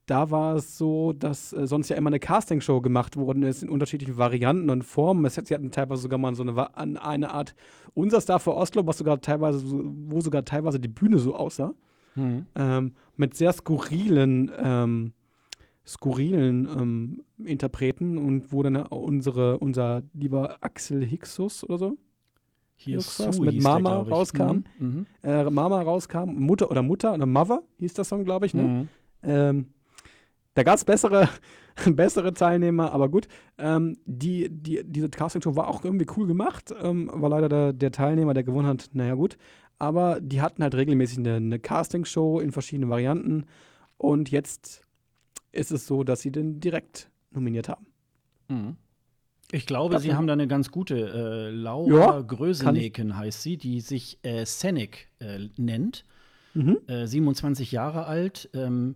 da war es so, dass äh, sonst ja immer eine Castingshow gemacht worden ist in unterschiedlichen Varianten und Formen. Es, sie hatten teilweise sogar mal so eine, eine Art Unser Star für Oslo, was sogar teilweise, wo sogar teilweise die Bühne so aussah. Mhm. Ähm, mit sehr skurrilen, ähm, skurrilen ähm, Interpreten und wo dann unsere, unser lieber Axel Hixus oder so, Hier Ist Sue mit der, Mama ich. rauskam? Mhm. Mhm. äh, Mama rauskam, Mutter oder Mutter oder Mother hieß das Song, glaube ich, ne? Mhm. Ähm, da gab es bessere, bessere Teilnehmer, aber gut. Ähm, die, die, diese Castingshow war auch irgendwie cool gemacht. Ähm, war leider der, der Teilnehmer, der gewonnen hat, naja gut. Aber die hatten halt regelmäßig eine, eine Castingshow in verschiedenen Varianten. Und jetzt ist es so, dass sie den direkt nominiert haben. Mhm. Ich glaube, Das Sie haben da eine ganz gute. Äh, Laura Ja, Gröseneken heißt sie, die sich äh, Scenic äh, nennt. Mhm. äh, 27 Jahre alt, ähm,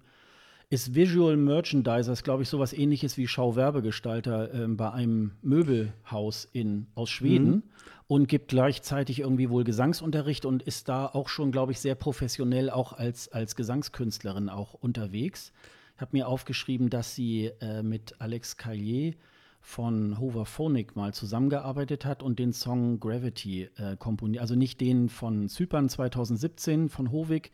ist Visual Merchandiser, ist glaube ich sowas ähnliches wie Schauwerbegestalter ähm, bei einem Möbelhaus in, aus Schweden Mhm. und gibt gleichzeitig irgendwie wohl Gesangsunterricht und ist da auch schon, glaube ich, sehr professionell auch als, als Gesangskünstlerin auch unterwegs. Ich habe mir aufgeschrieben, dass sie äh, mit Alex Callier von Hoverphonic mal zusammengearbeitet hat und den Song Gravity äh, komponiert. Also nicht den von Zypern 2017 von Hovig,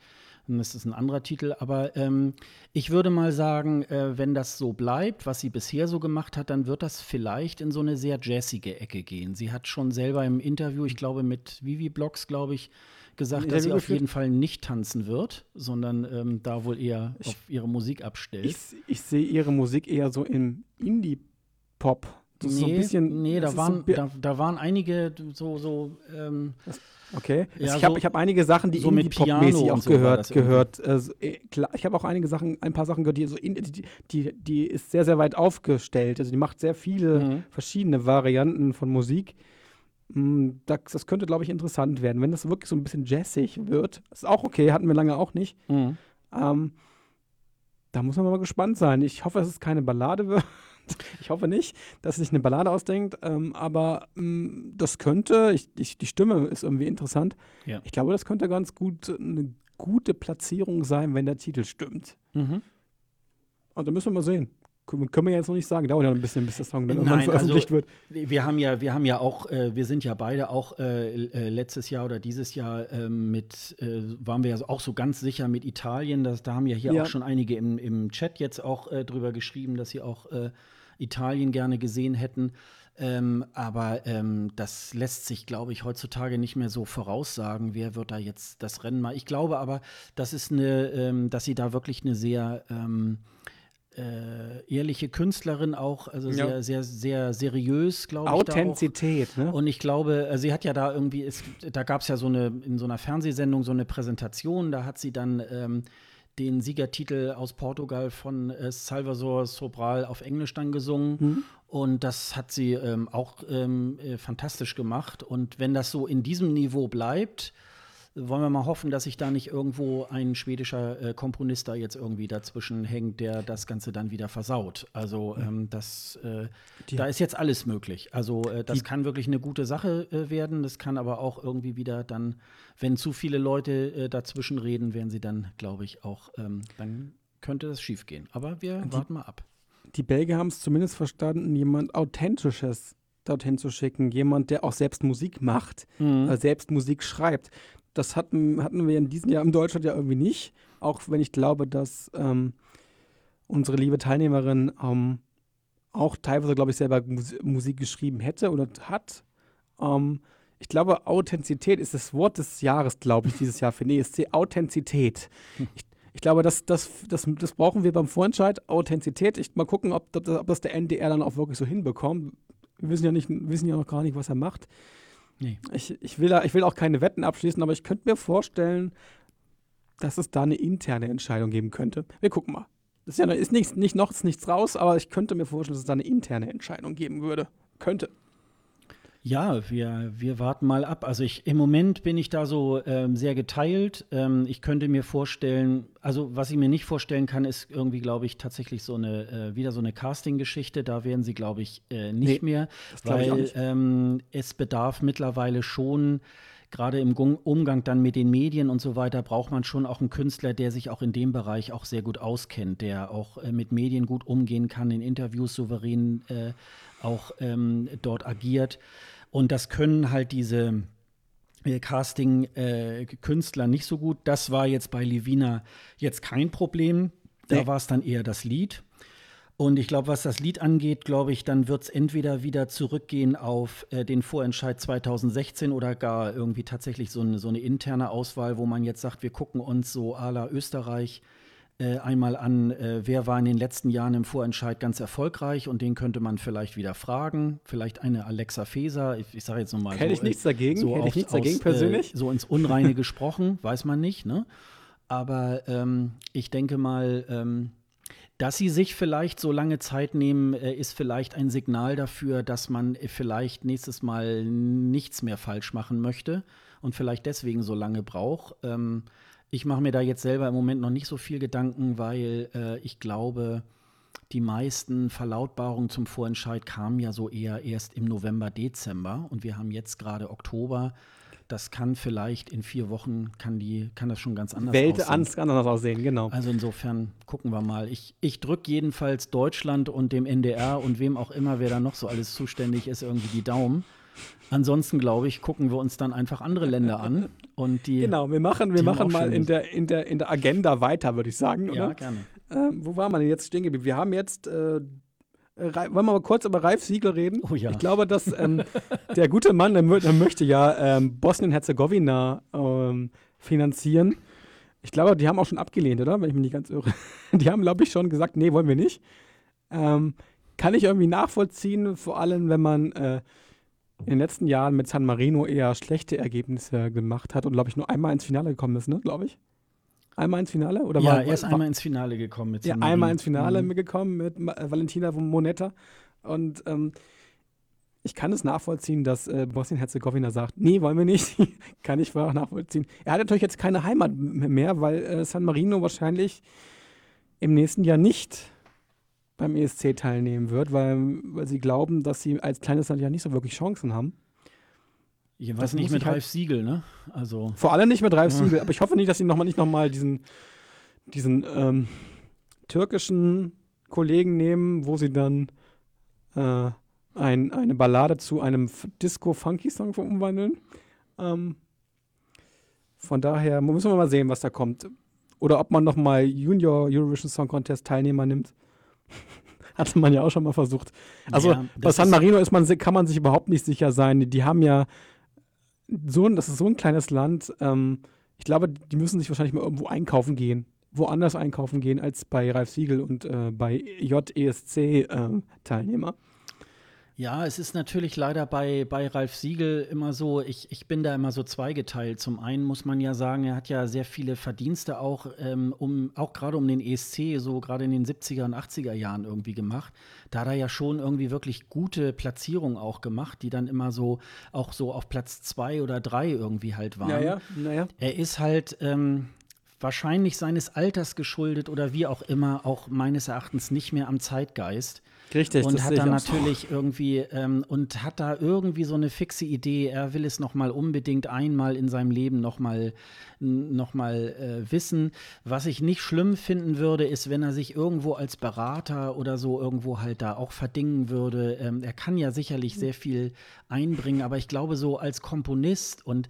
das ist ein anderer Titel, aber ähm, ich würde mal sagen, äh, wenn das so bleibt, was sie bisher so gemacht hat, dann wird das vielleicht in so eine sehr jazzige Ecke gehen. Sie hat schon selber im Interview, ich glaube mit Vivi Blogs, glaube ich, gesagt, dass sie auf jeden Fall nicht tanzen wird, sondern ähm, da wohl eher Ich- auf ihre Musik abstellt. Ich, ich sehe ihre Musik eher so im Indie-Pop. Das ist so ein bisschen. nee, da so waren, bi- da, da waren einige so, so ähm, Okay. Ja, ich habe so- ich hab einige Sachen, die so Indie-Pop-mäßig auch so gehört. gehört so, äh, klar, ich habe auch einige Sachen, ein paar Sachen gehört, die so in, die, die, die ist sehr, sehr weit aufgestellt. Also die macht sehr viele Mhm. verschiedene Varianten von Musik. Mm, Das, das könnte, glaube ich, interessant werden. Wenn das wirklich so ein bisschen jazzig wird, ist auch okay, hatten wir lange auch nicht. mhm. Ähm, da muss man mal gespannt sein. Ich hoffe, dass es keine Ballade wird. Ich hoffe nicht, dass sich eine Ballade ausdenkt. Ähm, aber mm, das könnte, ich, ich, die Stimme ist irgendwie interessant. Ja. Ich glaube, das könnte ganz gut eine gute Platzierung sein, wenn der Titel stimmt. Mhm. Und da müssen wir mal sehen. Können, wir jetzt noch nicht sagen. Dauert ja noch ein bisschen, bis der Song dann Nein, irgendwann veröffentlicht also- wird. Wir haben ja, wir haben ja auch, äh, wir sind ja beide auch äh, äh, letztes Jahr oder dieses Jahr ähm, mit, äh, waren wir ja auch so ganz sicher mit Italien. Das, da haben ja hier Ja. auch schon einige im, im Chat jetzt auch äh, drüber geschrieben, dass sie auch äh, Italien gerne gesehen hätten. Ähm, aber ähm, das lässt sich, glaube ich, heutzutage nicht mehr so voraussagen, wer wird da jetzt das Rennen mal. Ich glaube aber, das ist eine, ähm, dass sie da wirklich eine sehr ähm, äh, ehrliche Künstlerin auch, also Ja. sehr, sehr, sehr seriös, glaube ich. Authentizität, ne? Und ich glaube, äh, sie hat ja da irgendwie, es, da gab es ja so eine, in so einer Fernsehsendung so eine Präsentation, da hat sie dann ähm, den Siegertitel aus Portugal von äh, Salvador Sobral auf Englisch dann gesungen. Mhm. Und das hat sie ähm, auch ähm, äh, fantastisch gemacht. Und wenn das so in diesem Niveau bleibt, wollen wir mal hoffen, dass sich da nicht irgendwo ein schwedischer äh, Komponist da jetzt irgendwie dazwischen hängt, der das Ganze dann wieder versaut. Also ähm, das, äh, Die- da ist jetzt alles möglich. Also äh, das Die- kann wirklich eine gute Sache äh, werden. Das kann aber auch irgendwie wieder dann, wenn zu viele Leute äh, dazwischen reden, werden sie dann, glaube ich, auch, ähm, dann könnte das schief gehen. Aber wir warten mal ab. die Belgier haben es zumindest verstanden, jemand Authentisches dorthin zu schicken. Jemand, der auch selbst Musik macht, Mhm. äh, selbst Musik schreibt. Das hatten, hatten wir in diesem Jahr in Deutschland ja irgendwie nicht. Auch wenn ich glaube, dass ähm, unsere liebe Teilnehmerin ähm, auch teilweise, glaube ich, selber Mus Musik geschrieben hätte oder hat. Ähm, ich glaube, Authentizität ist das Wort des Jahres, glaube ich, dieses Jahr für den ESC. Authentizität. Ich, ich glaube, das, das, das, das brauchen wir beim Vorentscheid. Authentizität. Ich mal gucken, ob, das- ob das der NDR dann auch wirklich so hinbekommt. Wir wissen ja, nicht, wissen ja noch gar nicht, was er macht. Nee. Ich, ich, will, ich will auch keine Wetten abschließen, aber ich könnte mir vorstellen, dass es da eine interne Entscheidung geben könnte. Wir gucken mal. Ist ja ist nichts, nicht noch ist nichts raus, aber ich könnte mir vorstellen, dass es da eine interne Entscheidung geben würde. Könnte. Ja, wir, wir warten mal ab. Also ich, im Moment bin ich da so ähm, sehr geteilt. Ähm, ich könnte mir vorstellen, also was ich mir nicht vorstellen kann, ist irgendwie, glaube ich, tatsächlich so eine, äh, wieder so eine Casting-Geschichte. Da werden sie, glaube ich, äh, nicht nee, mehr, weil ähm, es bedarf mittlerweile schon gerade im Umgang dann mit den Medien und so weiter braucht man schon auch einen Künstler, der sich auch in dem Bereich auch sehr gut auskennt, der auch äh, mit Medien gut umgehen kann, in Interviews souverän äh, auch ähm, dort agiert. Und das können halt diese äh, Casting-Künstler äh, nicht so gut. Das war jetzt bei Livina jetzt kein Problem. Da nee. war es dann eher das Lied. Und ich glaube, was das Lied angeht, glaube ich, dann wird es entweder wieder zurückgehen auf äh, den Vorentscheid 2016 oder gar irgendwie tatsächlich so eine, so eine interne Auswahl, wo man jetzt sagt, wir gucken uns so à la Österreich äh, einmal an, äh, wer war in den letzten Jahren im Vorentscheid ganz erfolgreich und den könnte man vielleicht wieder fragen. Vielleicht eine Alexa Feser, ich, ich sage jetzt nochmal. Hätte so, ich nichts dagegen, so hätte ich nichts dagegen persönlich. Äh, so ins Unreine gesprochen, weiß man nicht, ne? Aber ähm, ich denke mal, ähm, dass sie sich vielleicht so lange Zeit nehmen, äh, ist vielleicht ein Signal dafür, dass man äh, vielleicht nächstes Mal nichts mehr falsch machen möchte und vielleicht deswegen so lange braucht. Ähm, ich mache mir da jetzt selber im Moment noch nicht so viel Gedanken, weil äh, ich glaube, die meisten Verlautbarungen zum Vorentscheid kamen ja so eher erst im November, Dezember und wir haben jetzt gerade Oktober. Das kann vielleicht in vier Wochen, kann, die, kann das schon ganz anders Welt aussehen. Welt anders aussehen, genau. Also insofern gucken wir mal. Ich, ich drücke jedenfalls Deutschland und dem NDR und wem auch immer, wer da noch so alles zuständig ist, irgendwie die Daumen. Ansonsten, glaube ich, gucken wir uns dann einfach andere Länder an. Und die, genau, wir machen, wir machen mal in der, in, der, in der Agenda weiter, würde ich sagen. Ja, gerne. Ähm, wo war man denn jetzt stehen geblieben? Wir haben jetzt, äh, wollen wir mal kurz über Ralf Siegel reden? Oh ja. Ich glaube, dass ähm, der gute Mann, der, der möchte ja ähm, Bosnien-Herzegowina ähm, finanzieren. Ich glaube, die haben auch schon abgelehnt, oder? Wenn ich mich nicht ganz irre. Die haben, glaube ich, schon gesagt, nee, wollen wir nicht. Ähm, kann ich irgendwie nachvollziehen, vor allem, wenn man äh, in den letzten Jahren mit San Marino eher schlechte Ergebnisse gemacht hat und, glaube ich, nur einmal ins Finale gekommen ist, ne, glaube ich. Einmal ins Finale? Oder ja, war, er ist war, einmal ins Finale gekommen mit San Ja, einmal ins Finale mhm. gekommen mit äh, Valentina Monetta. Und ähm, ich kann es nachvollziehen, dass äh, Bosnien-Herzegowina sagt, nee, wollen wir nicht. kann ich auch nachvollziehen. Er hat natürlich jetzt keine Heimat mehr, weil äh, San Marino wahrscheinlich im nächsten Jahr nicht beim ESC teilnehmen wird, weil, weil sie glauben, dass sie als kleines Land ja nicht so wirklich Chancen haben. Jedenfalls nicht mit halt Ralf Siegel, ne? Also. Vor allem nicht mit Ralf ja. Siegel, aber ich hoffe nicht, dass sie nochmal nicht nochmal diesen, diesen ähm, türkischen Kollegen nehmen, wo sie dann äh, ein, eine Ballade zu einem Disco-Funky-Song umwandeln. Ähm, von daher müssen wir mal sehen, was da kommt. Oder ob man nochmal Junior Eurovision Song Contest Teilnehmer nimmt. Hatte man ja auch schon mal versucht. Also ja, bei San Marino ist man, kann man sich überhaupt nicht sicher sein. Die haben ja so, das ist so ein kleines Land. Ähm, ich glaube, die müssen sich wahrscheinlich mal irgendwo einkaufen gehen. Woanders einkaufen gehen als bei Ralf Siegel und äh, bei JESC-Teilnehmer. Äh, ja, es ist natürlich leider bei, bei Ralf Siegel immer so, ich, ich bin da immer so zweigeteilt. Zum einen muss man ja sagen, er hat ja sehr viele Verdienste auch, ähm, um, auch gerade um den ESC, so gerade in den 70er und 80er Jahren irgendwie gemacht. Da hat er ja schon irgendwie wirklich gute Platzierungen auch gemacht, die dann immer so auch so auf Platz zwei oder drei irgendwie halt waren. Naja, naja. Er ist halt, ähm, wahrscheinlich seines Alters geschuldet oder wie auch immer, auch meines Erachtens nicht mehr am Zeitgeist. Richtig, und hat dann natürlich irgendwie ähm, und hat da irgendwie so eine fixe Idee. Er will es noch mal unbedingt einmal in seinem Leben noch mal noch mal äh, wissen. Was ich nicht schlimm finden würde, ist, wenn er sich irgendwo als Berater oder so irgendwo halt da auch verdingen würde. Ähm, er kann ja sicherlich sehr viel einbringen, aber ich glaube so als Komponist und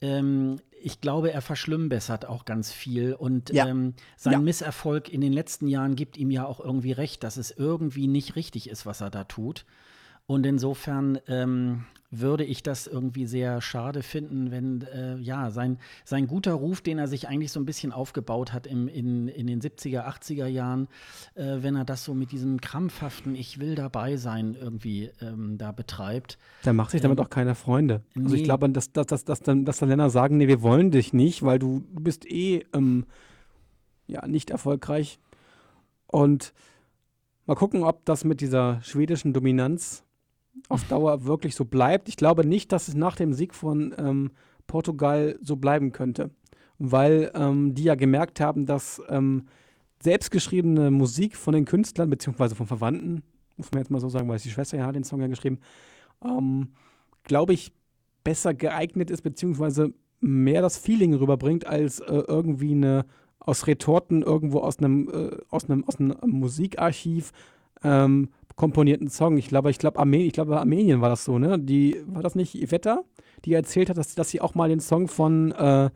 ähm, ich glaube, er verschlimmbessert auch ganz viel. Und ja. ähm, sein ja. Misserfolg in den letzten Jahren gibt ihm ja auch irgendwie recht, dass es irgendwie nicht richtig ist, was er da tut. Und insofern ähm, würde ich das irgendwie sehr schade finden, wenn äh, ja sein, sein guter Ruf, den er sich eigentlich so ein bisschen aufgebaut hat im, in, in den 70er, 80er Jahren, äh, wenn er das so mit diesem krampfhaften Ich will dabei sein irgendwie ähm, da betreibt. Da macht sich damit ähm, auch keine Freunde. Nee. Also ich glaube, dass, dass, dass, dass, dann, dass dann Länder sagen, nee, wir wollen dich nicht, weil du, du bist eh ähm, ja, nicht erfolgreich. Und mal gucken, ob das mit dieser schwedischen Dominanz auf Dauer wirklich so bleibt. Ich glaube nicht, dass es nach dem Sieg von ähm, Portugal so bleiben könnte, weil ähm, die ja gemerkt haben, dass ähm, selbstgeschriebene Musik von den Künstlern beziehungsweise von Verwandten, muss man jetzt mal so sagen, weil die Schwester ja hat den Song ja geschrieben, ähm, glaube ich, besser geeignet ist, beziehungsweise mehr das Feeling rüberbringt, als äh, irgendwie eine aus Retorten irgendwo aus einem, äh, aus einem, aus einem Musikarchiv ähm, komponierten Song. Ich glaube, ich glaube, Armenien, ich Armenien war das so, ne? Die, war das nicht Iveta, die erzählt hat, dass, dass sie auch mal den Song von äh,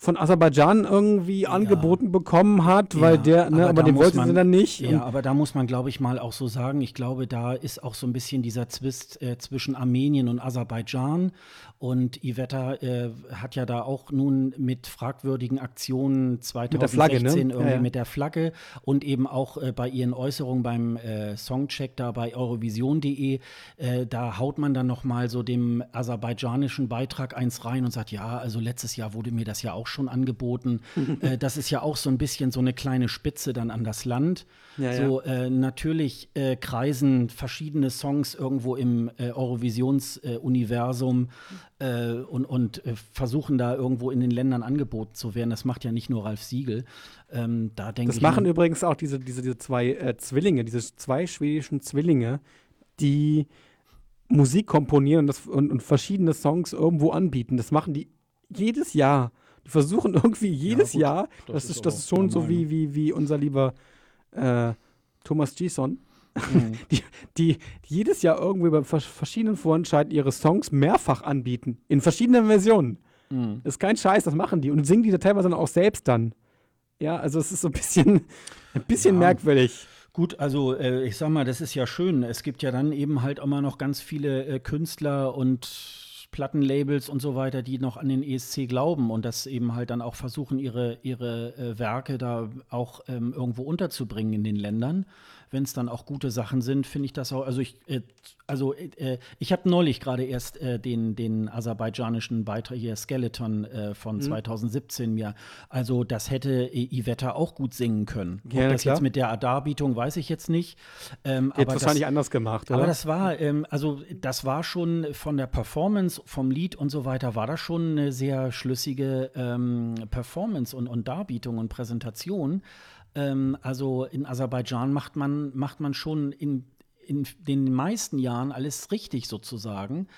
von Aserbaidschan irgendwie ja. angeboten bekommen hat, weil der, ne, aber, aber den wollte sie dann nicht. Ja, aber da muss man, glaube ich, mal auch so sagen, ich glaube, da ist auch so ein bisschen dieser Zwist äh, zwischen Armenien und Aserbaidschan. Und Iveta äh, hat ja da auch nun mit fragwürdigen Aktionen 2016 mit Flagge, ne? irgendwie ja, mit der Flagge und eben auch äh, bei ihren Äußerungen beim äh, Songcheck da bei Eurovision.de, äh, da haut man dann noch mal so dem aserbaidschanischen Beitrag eins rein und sagt, ja, also letztes Jahr wurde mir das ja auch schon angeboten. äh, das ist ja auch so ein bisschen so eine kleine Spitze dann an das Land. Ja, so ja. Äh, natürlich äh, kreisen verschiedene Songs irgendwo im äh, Eurovisionsuniversum äh, und, und äh, versuchen da irgendwo in den Ländern angeboten zu werden. Das macht ja nicht nur Ralf Siegel. Ähm, da das ich machen übrigens auch diese, diese, diese zwei Zwillinge, diese zwei schwedischen Zwillinge, die Musik komponieren und, das, und, und verschiedene Songs irgendwo anbieten. Das machen die jedes Jahr. Versuchen irgendwie jedes ja, Jahr, das, das, ist, das ist schon so wie, wie, wie unser lieber äh, Thomas Gison, mhm. die, die, jedes Jahr irgendwie bei verschiedenen Vorentscheiden ihre Songs mehrfach anbieten, in verschiedenen Versionen. Mhm. Das ist kein Scheiß, das machen die. Und singen die da teilweise dann auch selbst dann. Ja, also es ist so ein bisschen, ein bisschen ja. merkwürdig. Gut, also äh, ich sag mal, das ist ja schön. Es gibt ja dann eben halt immer noch ganz viele äh, Künstler und Plattenlabels und so weiter, die noch an den ESC glauben und das eben halt dann auch versuchen, ihre, ihre äh, Werke da auch ähm, irgendwo unterzubringen in den Ländern wenn es dann auch gute Sachen sind, finde ich das auch. Also ich, äh, also äh, ich habe neulich gerade erst äh, den, den aserbaidschanischen Beitrag hier Skeleton äh, von mhm. 2017 mir. Also das hätte Iveta auch gut singen können. Ob ja, das klar. jetzt mit der Darbietung weiß ich jetzt nicht. Ähm, wahrscheinlich das, anders gemacht, oder? Aber das war, ähm, also das war schon von der Performance, vom Lied und so weiter, war das schon eine sehr schlüssige ähm, Performance und, und Darbietung und Präsentation. Ähm, also in Aserbaidschan macht man, macht man schon in, in den meisten Jahren alles richtig sozusagen.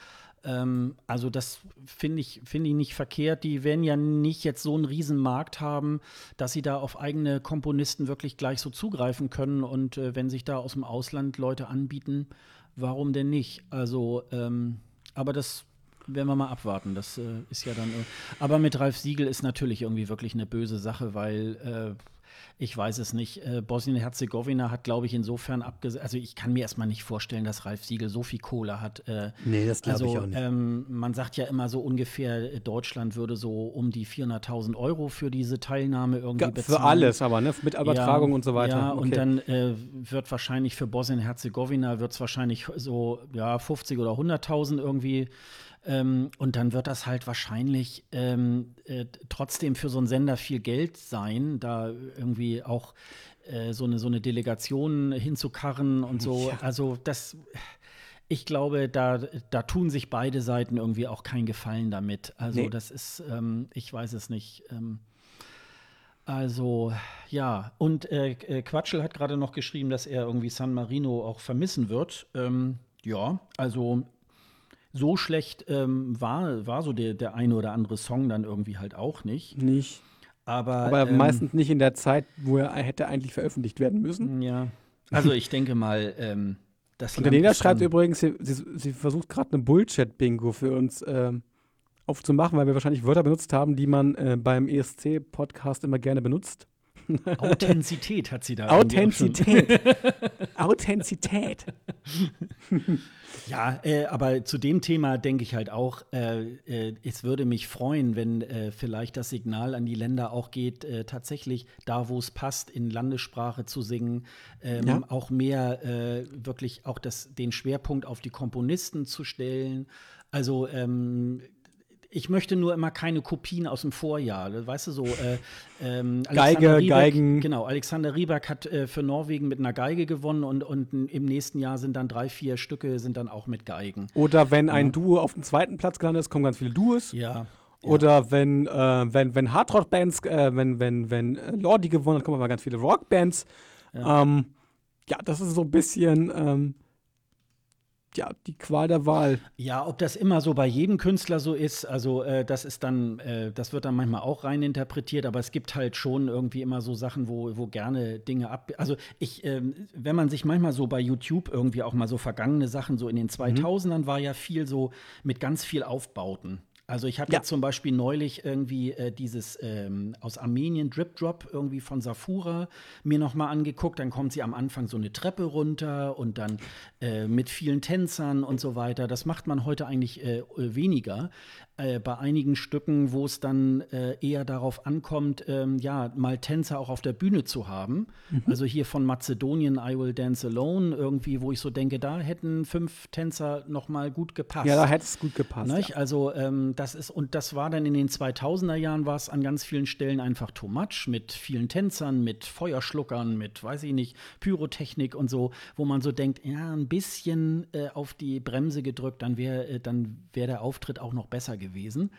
Ähm, also das finde ich, find ich nicht verkehrt. Die werden ja nicht jetzt so einen riesen Markt haben, dass sie da auf eigene Komponisten wirklich gleich so zugreifen können. Und äh, wenn sich da aus dem Ausland Leute anbieten, warum denn nicht? Also, ähm, aber das werden wir mal abwarten. Das äh, ist ja dann. Aber mit Ralf Siegel ist natürlich irgendwie wirklich eine böse Sache, weil äh, ich weiß es nicht. Äh, Bosnien-Herzegowina hat, glaube ich, insofern abgesagt. Also, ich kann mir erstmal nicht vorstellen, dass Ralf Siegel so viel Kohle hat. Äh, nee, das glaube also, ich auch nicht. Ähm, man sagt ja immer so ungefähr, äh, Deutschland würde so um die 400.000 Euro für diese Teilnahme irgendwie bezahlen. Für alles, aber, ne? Mit Übertragung ja, und so weiter. Ja, okay. und dann äh, wird wahrscheinlich für Bosnien-Herzegowina wird es wahrscheinlich so ja, 50 oder 100.000 irgendwie ähm, und dann wird das halt wahrscheinlich ähm, äh, trotzdem für so einen Sender viel Geld sein, da irgendwie auch äh, so, eine, so eine Delegation hinzukarren und so. Ja. Also das ich glaube, da, da tun sich beide Seiten irgendwie auch keinen Gefallen damit. Also, nee. das ist, ähm, ich weiß es nicht. Ähm, also, ja. Und äh, äh Quatschel hat gerade noch geschrieben, dass er irgendwie San Marino auch vermissen wird. Ähm, ja, also so schlecht ähm, war, war so der, der eine oder andere Song dann irgendwie halt auch nicht. Nicht. Aber, Aber ähm, meistens nicht in der Zeit, wo er hätte eigentlich veröffentlicht werden müssen. Ja. Also ich denke mal, ähm, das Und Lena schreibt übrigens, sie, sie, sie versucht gerade eine Bullshit-Bingo für uns ähm, aufzumachen, weil wir wahrscheinlich Wörter benutzt haben, die man äh, beim ESC-Podcast immer gerne benutzt. Authentizität hat sie da. Authentizität. Authentizität. ja, äh, aber zu dem Thema denke ich halt auch, äh, äh, es würde mich freuen, wenn äh, vielleicht das Signal an die Länder auch geht, äh, tatsächlich da, wo es passt, in Landessprache zu singen, ähm, ja. auch mehr äh, wirklich auch das, den Schwerpunkt auf die Komponisten zu stellen. Also ähm, ich möchte nur immer keine Kopien aus dem Vorjahr. Weißt du so, äh, ähm, Geige, Riebeck, Geigen. Genau, Alexander Rieberg hat äh, für Norwegen mit einer Geige gewonnen und, und im nächsten Jahr sind dann drei, vier Stücke sind dann auch mit Geigen. Oder wenn ein Duo auf dem zweiten Platz gelandet ist, kommen ganz viele Duos. Ja. Oder ja. wenn, äh, wenn, wenn Hardrock-Bands, äh, wenn, wenn, wenn äh, Lordi gewonnen hat, kommen aber ganz viele Rockbands. Ja. Ähm, ja, das ist so ein bisschen. Ähm, ja, die Qual der Wahl. Ja, ob das immer so bei jedem Künstler so ist, also äh, das ist dann, äh, das wird dann manchmal auch rein interpretiert, aber es gibt halt schon irgendwie immer so Sachen, wo, wo gerne Dinge ab. Also ich, äh, wenn man sich manchmal so bei YouTube irgendwie auch mal so vergangene Sachen, so in den 2000ern mhm. war ja viel so mit ganz viel Aufbauten. Also ich habe ja. jetzt zum Beispiel neulich irgendwie äh, dieses ähm, aus Armenien Drip Drop irgendwie von Safura mir noch mal angeguckt. Dann kommt sie am Anfang so eine Treppe runter und dann äh, mit vielen Tänzern und so weiter. Das macht man heute eigentlich äh, weniger äh, bei einigen Stücken, wo es dann äh, eher darauf ankommt, ähm, ja, mal Tänzer auch auf der Bühne zu haben. Mhm. Also hier von Mazedonien, I Will Dance Alone, irgendwie, wo ich so denke, da hätten fünf Tänzer noch mal gut gepasst. Ja, da hätte es gut gepasst. Ja. Also ähm, das ist, und das war dann in den 2000er Jahren, war es an ganz vielen Stellen einfach too much, mit vielen Tänzern, mit Feuerschluckern, mit, weiß ich nicht, Pyrotechnik und so, wo man so denkt, ja, ein bisschen äh, auf die Bremse gedrückt, dann wäre äh, wär der Auftritt auch noch besser gewesen.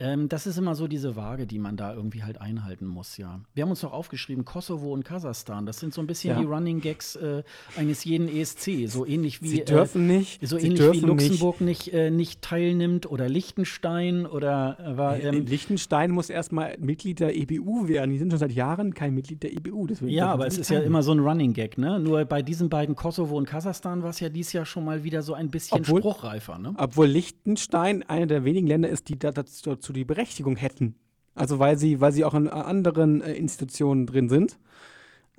Ähm, das ist immer so diese Waage, die man da irgendwie halt einhalten muss, ja. Wir haben uns doch aufgeschrieben, Kosovo und Kasachstan, das sind so ein bisschen ja. die Running Gags äh, eines jeden ESC, so ähnlich wie Sie dürfen äh, nicht, so Sie ähnlich wie Luxemburg nicht, nicht, äh, nicht, teilnimmt oder Liechtenstein oder war ähm, Liechtenstein muss erstmal Mitglied der EBU werden. Die sind schon seit Jahren kein Mitglied der EBU. ja, aber es ist ja immer so ein Running Gag, ne? Nur bei diesen beiden Kosovo und Kasachstan war es ja dieses Jahr schon mal wieder so ein bisschen obwohl, spruchreifer, ne? Obwohl Liechtenstein einer der wenigen Länder ist, die dazu dazu die Berechtigung hätten. Also weil sie, weil sie auch in anderen äh, Institutionen drin sind.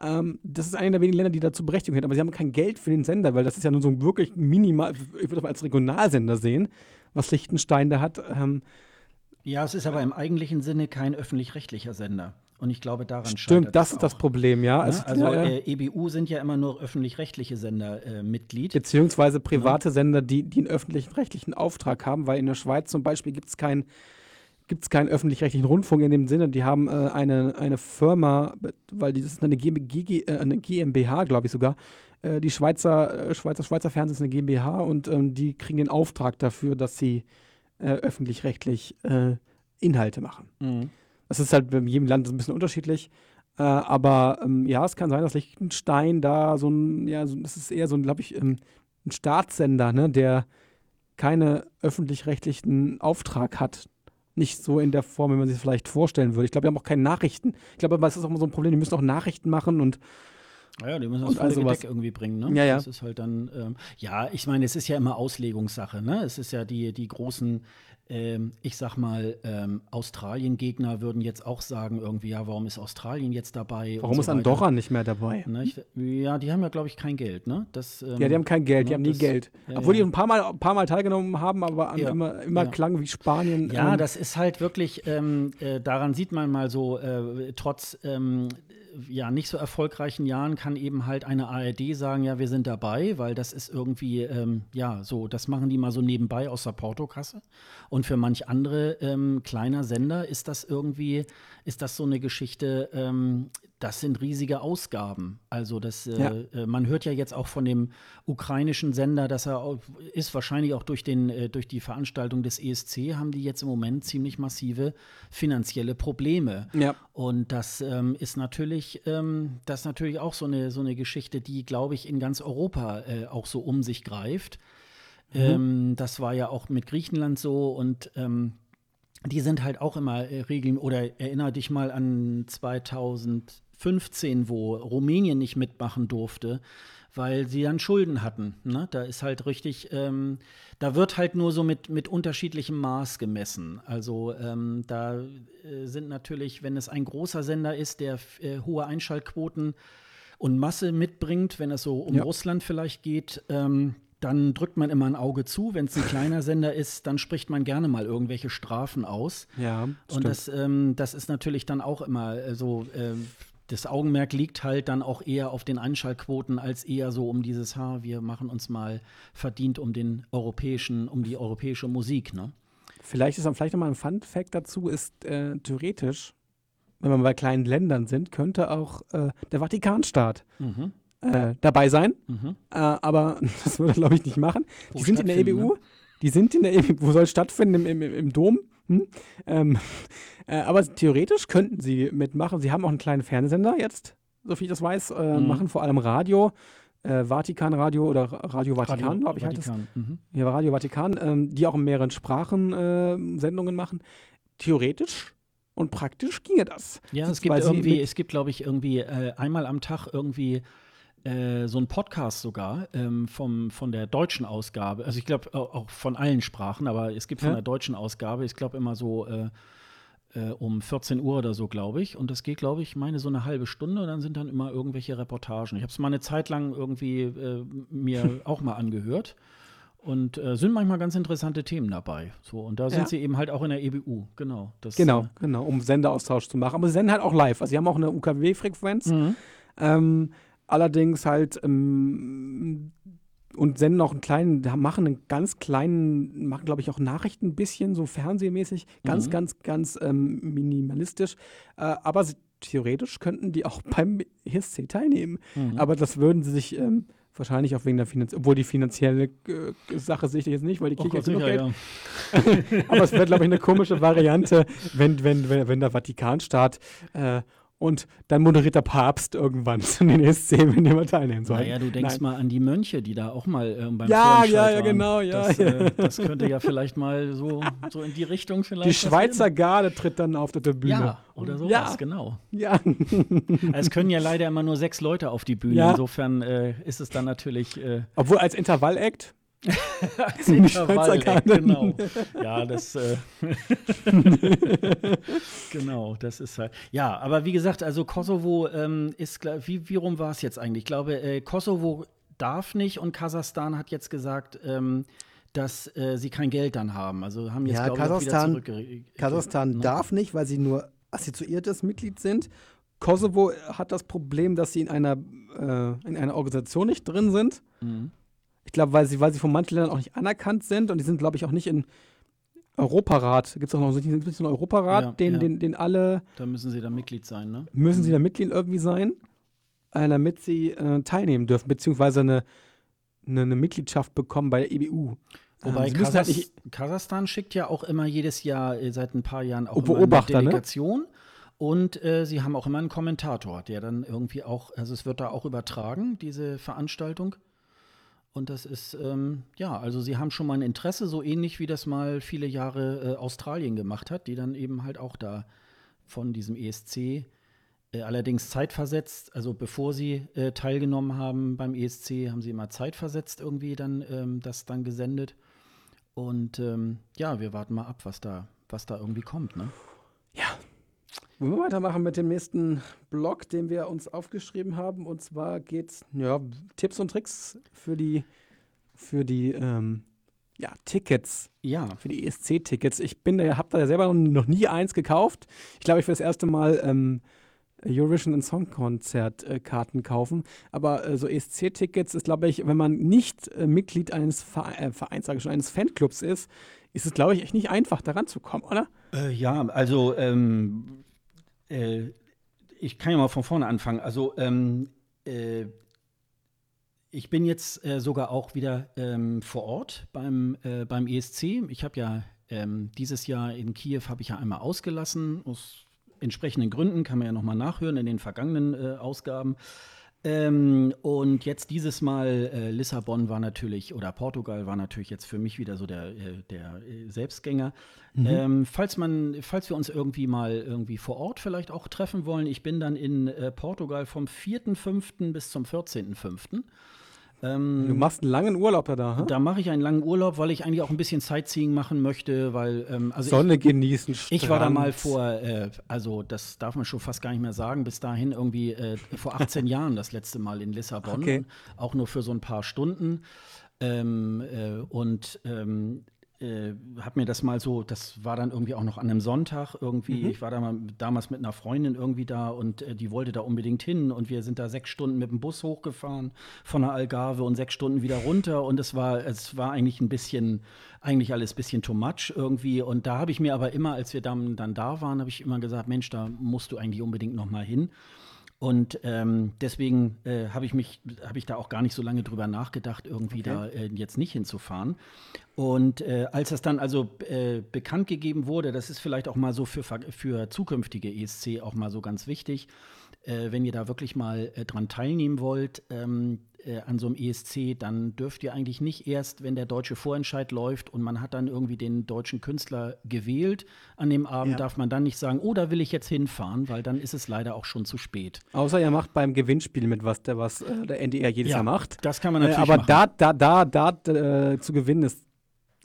Ähm, das ist einer der wenigen Länder, die dazu Berechtigung hätten. Aber sie haben kein Geld für den Sender, weil das ist ja nur so ein wirklich minimal, ich würde das mal als Regionalsender sehen, was Liechtenstein da hat. Ähm, ja, es ist aber im eigentlichen Sinne kein öffentlich-rechtlicher Sender. Und ich glaube, daran Stimmt, das ist das Problem, ja. Also, also ja, äh, EBU sind ja immer nur öffentlich-rechtliche Sender äh, Mitglied. Beziehungsweise private ja. Sender, die, die einen öffentlich-rechtlichen Auftrag haben, weil in der Schweiz zum Beispiel gibt es kein gibt es keinen öffentlich-rechtlichen Rundfunk in dem Sinne. Die haben äh, eine, eine Firma, weil das ist eine, GmbG, äh, eine GmbH, glaube ich sogar. Äh, die Schweizer, äh, Schweizer, Schweizer Fernsehen ist eine GmbH und ähm, die kriegen den Auftrag dafür, dass sie äh, öffentlich-rechtlich äh, Inhalte machen. Mhm. Das ist halt in jedem Land ein bisschen unterschiedlich. aber ähm, ja, es kann sein, dass Liechtenstein da so ein, ja, so, das ist eher so ein, glaube ich, ähm, ein Staatssender, ne, der keinen öffentlich-rechtlichen Auftrag hat nicht so in der Form, wie man sich vielleicht vorstellen würde. Ich glaube, wir haben auch keine Nachrichten. Ich glaube, aber es ist auch immer so ein Problem, die müssen auch Nachrichten machen und ja, die müssen volle also Gedeck irgendwie bringen, ne? Ja, ja. Das ist halt dann, ähm, ja, ich meine, es ist ja immer Auslegungssache, ne? Es ist ja die, die großen ähm, ich sag mal, ähm, Australien-Gegner würden jetzt auch sagen, irgendwie, ja, warum ist Australien jetzt dabei? Warum so ist Andorra nicht mehr dabei? Ne, ich, ja, die haben ja, glaube ich, kein Geld, ne? Das, ähm, ja, die haben kein Geld, ne, die haben nie das, Geld. Ja, Obwohl ja. die ein paar Mal, ein paar Mal teilgenommen haben, aber ja, immer, immer klang wie Spanien. Ja, ähm, das ist halt wirklich, ähm, äh, daran sieht man mal so, äh, trotz ähm, ja nicht so erfolgreichen Jahren kann eben halt eine ARD sagen, ja, wir sind dabei, weil das ist irgendwie, ähm, ja, so, das machen die mal so nebenbei aus der Portokasse. Und für manch andere ähm, kleiner Sender ist das irgendwie, ist das so eine Geschichte, ähm, das sind riesige Ausgaben. Also das, äh, ja. äh, man hört ja jetzt auch von dem ukrainischen Sender, dass er auch, ist wahrscheinlich auch durch, den, äh, durch die Veranstaltung des ESC haben die jetzt im Moment ziemlich massive finanzielle Probleme. Ja. Und das ähm, ist natürlich, ähm, das ist natürlich auch so eine, so eine Geschichte, die, glaube ich, in ganz Europa äh, auch so um sich greift. Mhm. Ähm, das war ja auch mit Griechenland so und ähm, die sind halt auch immer äh, regeln oder erinnere dich mal an 2015, wo Rumänien nicht mitmachen durfte, weil sie dann Schulden hatten. Ne? Da ist halt richtig, ähm, da wird halt nur so mit, mit unterschiedlichem Maß gemessen. Also ähm, da äh, sind natürlich, wenn es ein großer Sender ist, der äh, hohe Einschaltquoten und Masse mitbringt, wenn es so um Ja. Russland vielleicht geht, ähm, dann drückt man immer ein Auge zu. Wenn es ein kleiner Sender ist, dann spricht man gerne mal irgendwelche Strafen aus. Ja, Und das, ähm, das ist natürlich dann auch immer äh, so, äh, das Augenmerk liegt halt dann auch eher auf den Einschaltquoten als eher so um dieses Haar, wir machen uns mal verdient um den europäischen, um die europäische Musik, ne? Vielleicht ist dann vielleicht nochmal ein Fun-Fact dazu, ist äh, theoretisch, wenn wir bei kleinen Ländern sind, könnte auch äh, der Vatikanstaat Mhm. äh, dabei sein. Mhm. Äh, aber das würde glaube ich, nicht machen. Wo die sind in der EBU. ne? Die sind in der EBU. Wo soll es stattfinden? Im, im, im Dom? Hm? Ähm, äh, aber theoretisch könnten sie mitmachen. Sie haben auch einen kleinen Fernsehsender jetzt, so viel ich das weiß. Äh, Mhm. Machen vor allem Radio. Äh, Vatikan-Radio oder Radio Vatikan, glaube ich, heißt es. Vatikan. Mhm. Ja, Radio Vatikan, ähm, die auch in mehreren Sprachen äh, Sendungen machen. Theoretisch und praktisch ginge das. Ja, es gibt irgendwie, es gibt, glaube ich, irgendwie äh, einmal am Tag irgendwie äh, so ein Podcast sogar ähm, vom, von der deutschen Ausgabe. Also ich glaube auch, auch von allen Sprachen, aber es gibt von Ja. der deutschen Ausgabe, ich glaube immer so äh, äh, um 14 Uhr oder so, glaube ich. Und das geht, glaube ich, meine so eine halbe Stunde. Und dann sind dann immer irgendwelche Reportagen. Ich habe es mal eine Zeit lang irgendwie äh, mir auch mal angehört. Und äh, sind manchmal ganz interessante Themen dabei. So, und da sind Ja. sie eben halt auch in der EBU, genau. Das, Genau, äh, genau, um Senderaustausch zu machen. Aber sie senden halt auch live. Also sie haben auch eine UKW-Frequenz. Mhm. Ähm, allerdings halt ähm, und senden auch einen kleinen, machen einen ganz kleinen, machen glaube ich auch Nachrichten ein bisschen, so fernsehmäßig, ganz, Mhm. ganz, ganz ähm, minimalistisch. Äh, aber sie, theoretisch könnten die auch beim ESC teilnehmen. Mhm. Aber das würden sie sich ähm, wahrscheinlich auch wegen der Finanz obwohl die finanzielle äh, Sache sehe ich jetzt nicht, weil die Oh Kirche Gott, genug Geld ja. aber es wäre, glaube ich, eine komische Variante, wenn, wenn, wenn, wenn der Vatikanstaat äh, und dann moderiert der Papst irgendwann zu den ESC, wenn jemand teilnehmen soll. Naja, du denkst Nein. mal an die Mönche, die da auch mal ähm, beim Ja, ja, ja, genau, ja, Das, ja. Äh, das könnte ja vielleicht mal so, so in die Richtung vielleicht Die Schweizer passieren. Garde tritt dann auf der Bühne. Ja, oder sowas, Ja. genau. Ja. Es können ja leider immer nur sechs Leute auf die Bühne. Ja. Insofern äh, ist es dann natürlich äh, Obwohl als Intervall-Act. Schweizer Garde. Genau. Ja, das. Äh, genau, das ist halt. Ja, aber wie gesagt, also Kosovo ähm, ist. Wie, wie rum war es jetzt eigentlich? Ich glaube, äh, Kosovo darf nicht und Kasachstan hat jetzt gesagt, ähm, dass äh, sie kein Geld dann haben. Also haben jetzt, Ja, glaube ich, auch wieder Kasachstan- zurückge- Kasachstan ne? darf nicht, weil sie nur assoziiertes Mitglied sind. Kosovo hat das Problem, dass sie in einer, äh, in einer Organisation nicht drin sind. Mhm. Ich glaube, weil sie, weil sie von manchen Ländern auch nicht anerkannt sind und die sind, glaube ich, auch nicht in Europarat. Gibt es auch noch so einen so einen Europarat, Ja, den, ja. Den, den alle Da müssen sie dann Mitglied sein, ne? müssen sie da Mitglied irgendwie sein, äh, damit sie äh, teilnehmen dürfen, beziehungsweise eine, eine, eine Mitgliedschaft bekommen bei der EBU. Wobei Ähm, halt Kasachs nicht, Kasachstan schickt ja auch immer jedes Jahr äh, seit ein paar Jahren auch Oh, immer eine Beobachter, ne? Delegation. Und äh, sie haben auch immer einen Kommentator, der dann irgendwie auch, also es wird da auch übertragen, diese Veranstaltung. Und das ist, ähm, ja, also sie haben schon mal ein Interesse, so ähnlich wie das mal viele Jahre äh, Australien gemacht hat, die dann eben halt auch da von diesem ESC äh, allerdings zeitversetzt, also bevor sie äh, teilgenommen haben beim ESC, haben sie immer zeitversetzt irgendwie dann ähm, das dann gesendet. Und ähm, ja, wir warten mal ab, was da, was da irgendwie kommt, ne? Wollen wir weitermachen mit dem nächsten Blog, den wir uns aufgeschrieben haben? Und zwar geht's ja Tipps und Tricks für die für die ähm, ja, Tickets, Ja, für die ESC-Tickets. Ich bin da, habe da selber noch, nie eins gekauft. Ich glaube, ich will das erste Mal ähm, Eurovision und Song Konzert äh, Karten kaufen. Aber äh, so ESC-Tickets ist, glaube ich, wenn man nicht äh, Mitglied eines Vere äh, Vereins, sage ich schon, eines Fanclubs ist, ist es, glaube ich, echt nicht einfach, da ranzukommen, oder? Äh, ja, also ähm, äh, ich kann ja mal von vorne anfangen. Also ähm, äh, ich bin jetzt äh, sogar auch wieder ähm, vor Ort beim, äh, beim ESC. Ich habe ja ähm, dieses Jahr in Kiew habe ich ja einmal ausgelassen aus entsprechenden Gründen kann man ja noch mal nachhören in den vergangenen äh, Ausgaben. Ähm, und jetzt dieses Mal äh, Lissabon war natürlich, oder Portugal war natürlich jetzt für mich wieder so der, äh, der äh, Selbstgänger. Mhm. Ähm, falls man, falls wir uns irgendwie mal irgendwie vor Ort vielleicht auch treffen wollen, ich bin dann in äh, Portugal vom 4.5. bis zum 14.5. Ähm, du machst einen langen Urlaub da, hm? Da mache ich einen langen Urlaub, weil ich eigentlich auch ein bisschen Sightseeing machen möchte, weil ähm, also Sonne ich, genießen. Strand. Ich war da mal vor, äh, also das darf man schon fast gar nicht mehr sagen, bis dahin irgendwie äh, vor 18 Jahren das letzte Mal in Lissabon, okay. auch nur für so ein paar Stunden. Ähm, äh, und ähm, äh, habe mir das mal so, das war dann irgendwie auch noch an einem Sonntag irgendwie. Mhm. Ich war da mal damals mit einer Freundin irgendwie da und äh, die wollte da unbedingt hin und wir sind da sechs Stunden mit dem Bus hochgefahren von der Algarve und sechs Stunden wieder runter und es war, es war eigentlich ein bisschen, eigentlich alles ein bisschen too much irgendwie. Und da habe ich mir aber immer, als wir dann, dann da waren, habe ich immer gesagt, Mensch, da musst du eigentlich unbedingt noch mal hin. Und ähm, deswegen äh, habe ich mich, habe ich da auch gar nicht so lange drüber nachgedacht, irgendwie okay. da äh, jetzt nicht hinzufahren. Und äh, als das dann also äh, bekannt gegeben wurde, das ist vielleicht auch mal so für, für zukünftige ESC auch mal so ganz wichtig, äh, wenn ihr da wirklich mal äh, dran teilnehmen wollt, ähm, äh, an so einem ESC, dann dürft ihr eigentlich nicht erst, wenn der deutsche Vorentscheid läuft und man hat dann irgendwie den deutschen Künstler gewählt, an dem Abend ja. darf man dann nicht sagen, oh, da will ich jetzt hinfahren, weil dann ist es leider auch schon zu spät. Außer ihr macht beim Gewinnspiel mit, was der, was äh, der NDR jedes ja, Jahr macht. Das kann man natürlich äh, aber machen. da, da, da, da äh, zu gewinnen ist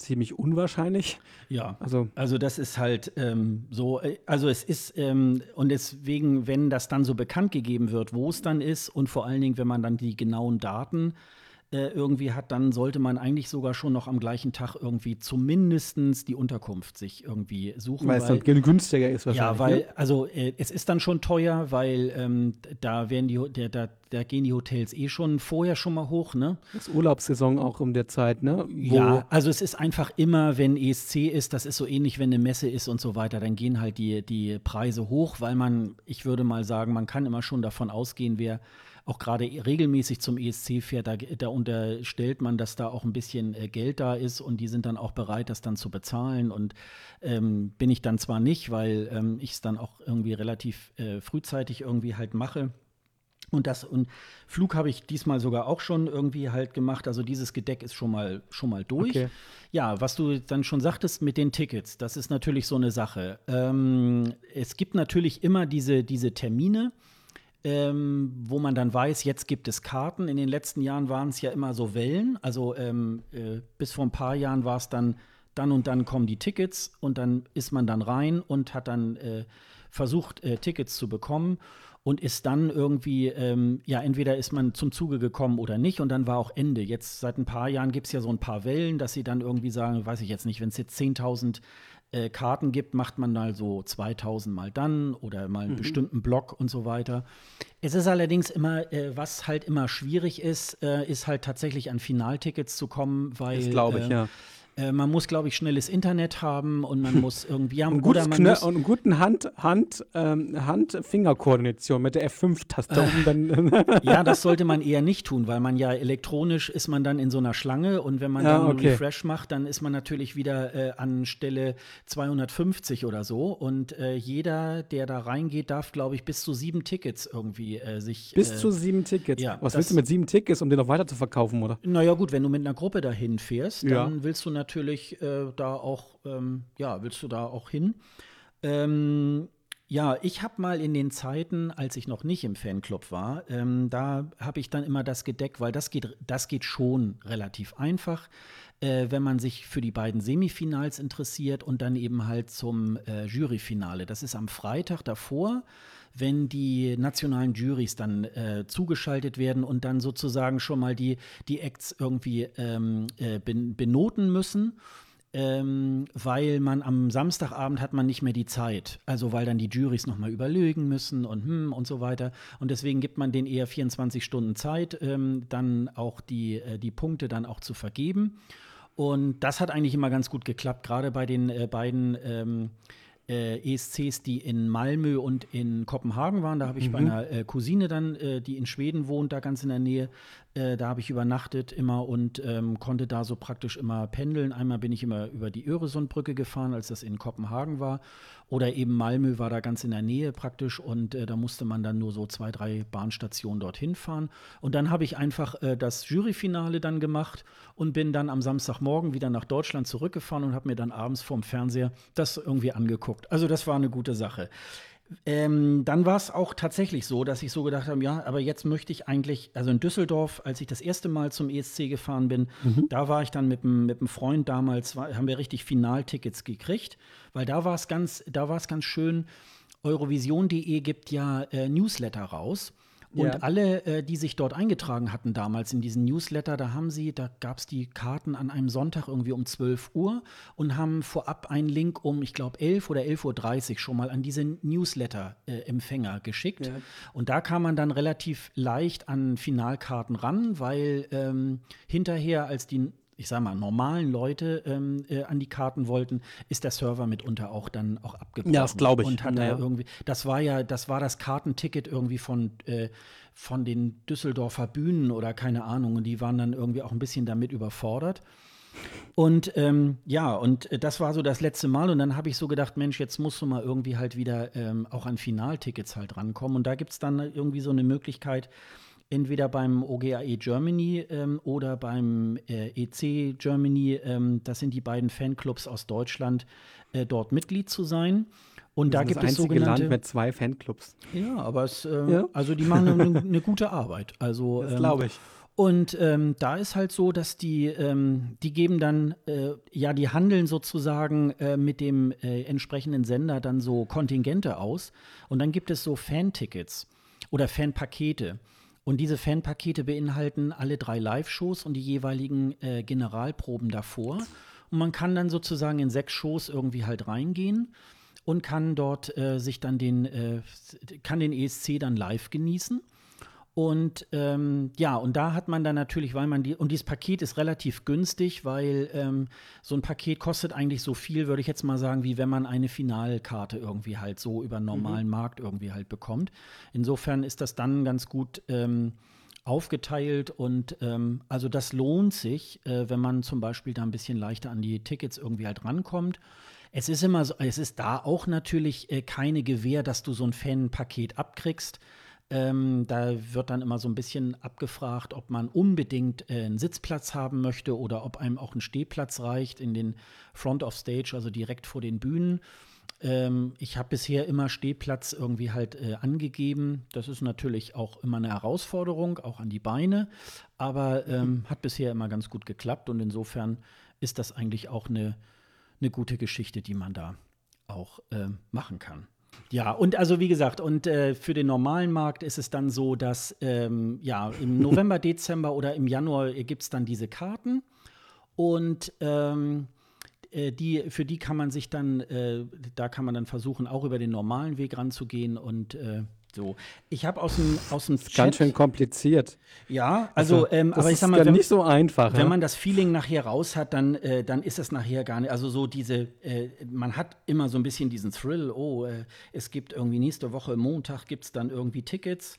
ziemlich unwahrscheinlich. Ja, also, also das ist halt ähm, so, äh, also es ist, ähm, und deswegen, wenn das dann so bekannt gegeben wird, wo es dann ist und vor allen Dingen, wenn man dann die genauen Daten äh, irgendwie hat, dann sollte man eigentlich sogar schon noch am gleichen Tag irgendwie zumindest die Unterkunft sich irgendwie suchen. Weil, weil es dann günstiger ist wahrscheinlich. Ja, weil, ne? also äh, es ist dann schon teuer, weil ähm, da werden die, der, da, da gehen die Hotels eh schon vorher schon mal hoch, ne? Das Urlaubssaison auch um der Zeit, ne? Wo ja, also es ist einfach immer, wenn ESC ist, das ist so ähnlich, wenn eine Messe ist und so weiter, dann gehen halt die, die Preise hoch, weil man, ich würde mal sagen, man kann immer schon davon ausgehen, wer auch gerade regelmäßig zum ESC fährt, da, da, unterstellt man, dass da auch ein bisschen äh, Geld da ist und die sind dann auch bereit, das dann zu bezahlen. Und ähm, bin ich dann zwar nicht, weil ähm, ich es dann auch irgendwie relativ äh, frühzeitig irgendwie halt mache. Und das und Flug habe ich diesmal sogar auch schon irgendwie halt gemacht. Also dieses Gedeck ist schon mal schon mal durch. Okay. Ja, was du dann schon sagtest mit den Tickets, das ist natürlich so eine Sache. Ähm, es gibt natürlich immer diese, diese Termine ähm, wo man dann weiß, jetzt gibt es Karten. In den letzten Jahren waren es ja immer so Wellen. Also ähm, äh, bis vor ein paar Jahren war es dann, dann und dann kommen die Tickets und dann ist man dann rein und hat dann äh, versucht, äh, Tickets zu bekommen und ist dann irgendwie, ähm, ja, entweder ist man zum Zuge gekommen oder nicht und dann war auch Ende. Jetzt seit ein paar Jahren gibt es ja so ein paar Wellen, dass sie dann irgendwie sagen, weiß ich jetzt nicht, wenn es jetzt 10.000 äh, Karten gibt, macht man mal so 2000 mal dann oder mal einen mhm. bestimmten Block und so weiter. Es ist allerdings immer, äh, was halt immer schwierig ist, äh, ist halt tatsächlich an Finaltickets zu kommen, weil. Das glaube ich, äh, ja äh, man muss, glaube ich, schnelles Internet haben und man muss irgendwie ja, und, oder man muss und einen guten Hand, Hand, ähm, Hand-Finger-Koordination mit der F5-Taste. Äh, ja, das sollte man eher nicht tun, weil man ja elektronisch ist man dann in so einer Schlange und wenn man ja, dann okay. Refresh macht, dann ist man natürlich wieder äh, an Stelle 250 oder so und äh, jeder, der da reingeht, darf, glaube ich, bis zu sieben Tickets irgendwie äh, sich bis zu sieben Tickets. Ja, Was willst du mit sieben Tickets, um den noch weiter zu verkaufen, oder? Naja, gut, wenn du mit einer Gruppe dahin fährst, ja. dann willst du natürlich äh, da auch, ähm, ja, willst du da auch hin? Ähm, ja, ich habe mal in den Zeiten, als ich noch nicht im Fanclub war, ähm, da habe ich dann immer das gedeckt, weil das geht, das geht schon relativ einfach, äh, wenn man sich für die beiden Semifinals interessiert und dann eben halt zum äh, Juryfinale. Das ist am Freitag davor wenn die nationalen Juries dann äh, zugeschaltet werden und dann sozusagen schon mal die, die Acts irgendwie ähm, äh, benoten müssen. Ähm, weil man am Samstagabend hat man nicht mehr die Zeit. Also weil dann die Juries nochmal überlegen müssen und hm und so weiter. Und deswegen gibt man denen eher 24 Stunden Zeit, ähm, dann auch die, äh, die Punkte dann auch zu vergeben. Und das hat eigentlich immer ganz gut geklappt, gerade bei den äh, beiden ähm, äh, ESCs, die in Malmö und in Kopenhagen waren. Da habe ich mhm. bei einer äh, Cousine dann, äh, die in Schweden wohnt, da ganz in der Nähe, Äh, da habe ich übernachtet immer und ähm, konnte da so praktisch immer pendeln. Einmal bin ich immer über die Öresundbrücke gefahren, als das in Kopenhagen war. Oder eben Malmö war da ganz in der Nähe praktisch und äh, da musste man dann nur so zwei, drei Bahnstationen dorthin fahren. Und dann habe ich einfach äh, das Juryfinale dann gemacht und bin dann am Samstagmorgen wieder nach Deutschland zurückgefahren und habe mir dann abends vorm Fernseher das irgendwie angeguckt. Also das war eine gute Sache. Ähm, dann war es auch tatsächlich so, dass ich so gedacht habe, ja, aber jetzt möchte ich eigentlich, also in Düsseldorf, als ich das erste Mal zum ESC gefahren bin, mhm. da war ich dann mit einem Freund damals, war, haben wir richtig Finaltickets gekriegt, weil da war es ganz, da war es ganz schön. Eurovision.de gibt ja äh, Newsletter raus. Und ja. alle, äh, die sich dort eingetragen hatten damals in diesen Newsletter, da haben sie, da gab es die Karten an einem Sonntag irgendwie um 12 Uhr und haben vorab einen Link um, ich glaube, 11 oder 11.30 Uhr schon mal an diese Newsletter-Empfänger äh, geschickt. Ja. Und da kam man dann relativ leicht an Finalkarten ran, weil ähm, hinterher, als die ich sag mal, normalen Leute ähm, äh, an die Karten wollten, ist der Server mitunter auch dann auch abgebrochen. Ja, das glaube ich. Und hat ja. irgendwie, das war ja, das war das Kartenticket irgendwie von, äh, von den Düsseldorfer Bühnen oder keine Ahnung. Und die waren dann irgendwie auch ein bisschen damit überfordert. Und ähm, ja, und äh, das war so das letzte Mal. Und dann habe ich so gedacht, Mensch, jetzt musst du mal irgendwie halt wieder ähm, auch an Finaltickets halt rankommen. Und da gibt es dann irgendwie so eine Möglichkeit, entweder beim OGAE Germany ähm, oder beim äh, EC Germany, ähm, das sind die beiden Fanclubs aus Deutschland, äh, dort Mitglied zu sein. Und da gibt das es sogenannte Land mit zwei Fanclubs. Ja, aber es, äh, ja. also die machen eine, eine gute Arbeit. Also das glaube ich. Und ähm, da ist halt so, dass die, ähm, die geben dann, äh, ja, die handeln sozusagen äh, mit dem äh, entsprechenden Sender dann so Kontingente aus. Und dann gibt es so Fantickets oder Fanpakete. Und diese Fanpakete beinhalten alle drei Live-Shows und die jeweiligen äh, Generalproben davor. Und man kann dann sozusagen in sechs Shows irgendwie halt reingehen und kann dort äh, sich dann den, äh, kann den ESC dann live genießen. Und ähm, ja, und da hat man dann natürlich, weil man die, und dieses Paket ist relativ günstig, weil ähm, so ein Paket kostet eigentlich so viel, würde ich jetzt mal sagen, wie wenn man eine Finalkarte irgendwie halt so über einen normalen mhm. Markt irgendwie halt bekommt. Insofern ist das dann ganz gut ähm, aufgeteilt und ähm, also das lohnt sich, äh, wenn man zum Beispiel da ein bisschen leichter an die Tickets irgendwie halt rankommt. Es ist immer so, es ist da auch natürlich äh, keine Gewähr, dass du so ein Fanpaket abkriegst. Ähm, da wird dann immer so ein bisschen abgefragt, ob man unbedingt äh, einen Sitzplatz haben möchte oder ob einem auch ein Stehplatz reicht in den Front of Stage, also direkt vor den Bühnen. Ähm, ich habe bisher immer Stehplatz irgendwie halt äh, angegeben. Das ist natürlich auch immer eine Herausforderung, auch an die Beine, aber ähm, hat bisher immer ganz gut geklappt und insofern ist das eigentlich auch eine, eine gute Geschichte, die man da auch äh, machen kann. Ja, und also wie gesagt, und äh, für den normalen Markt ist es dann so, dass ähm, ja im November, Dezember oder im Januar gibt es dann diese Karten. Und ähm, äh, die, für die kann man sich dann, äh, da kann man dann versuchen, auch über den normalen Weg ranzugehen und äh, so, ich habe aus dem aus dem Chat, ganz schön kompliziert. Ja, also, also ähm, aber ich sag mal, wenn, nicht so einfach. Wenn ja? man das Feeling nachher raus hat, dann äh, dann ist es nachher gar nicht. Also so diese, äh, man hat immer so ein bisschen diesen Thrill. Oh, äh, es gibt irgendwie nächste Woche Montag gibt es dann irgendwie Tickets.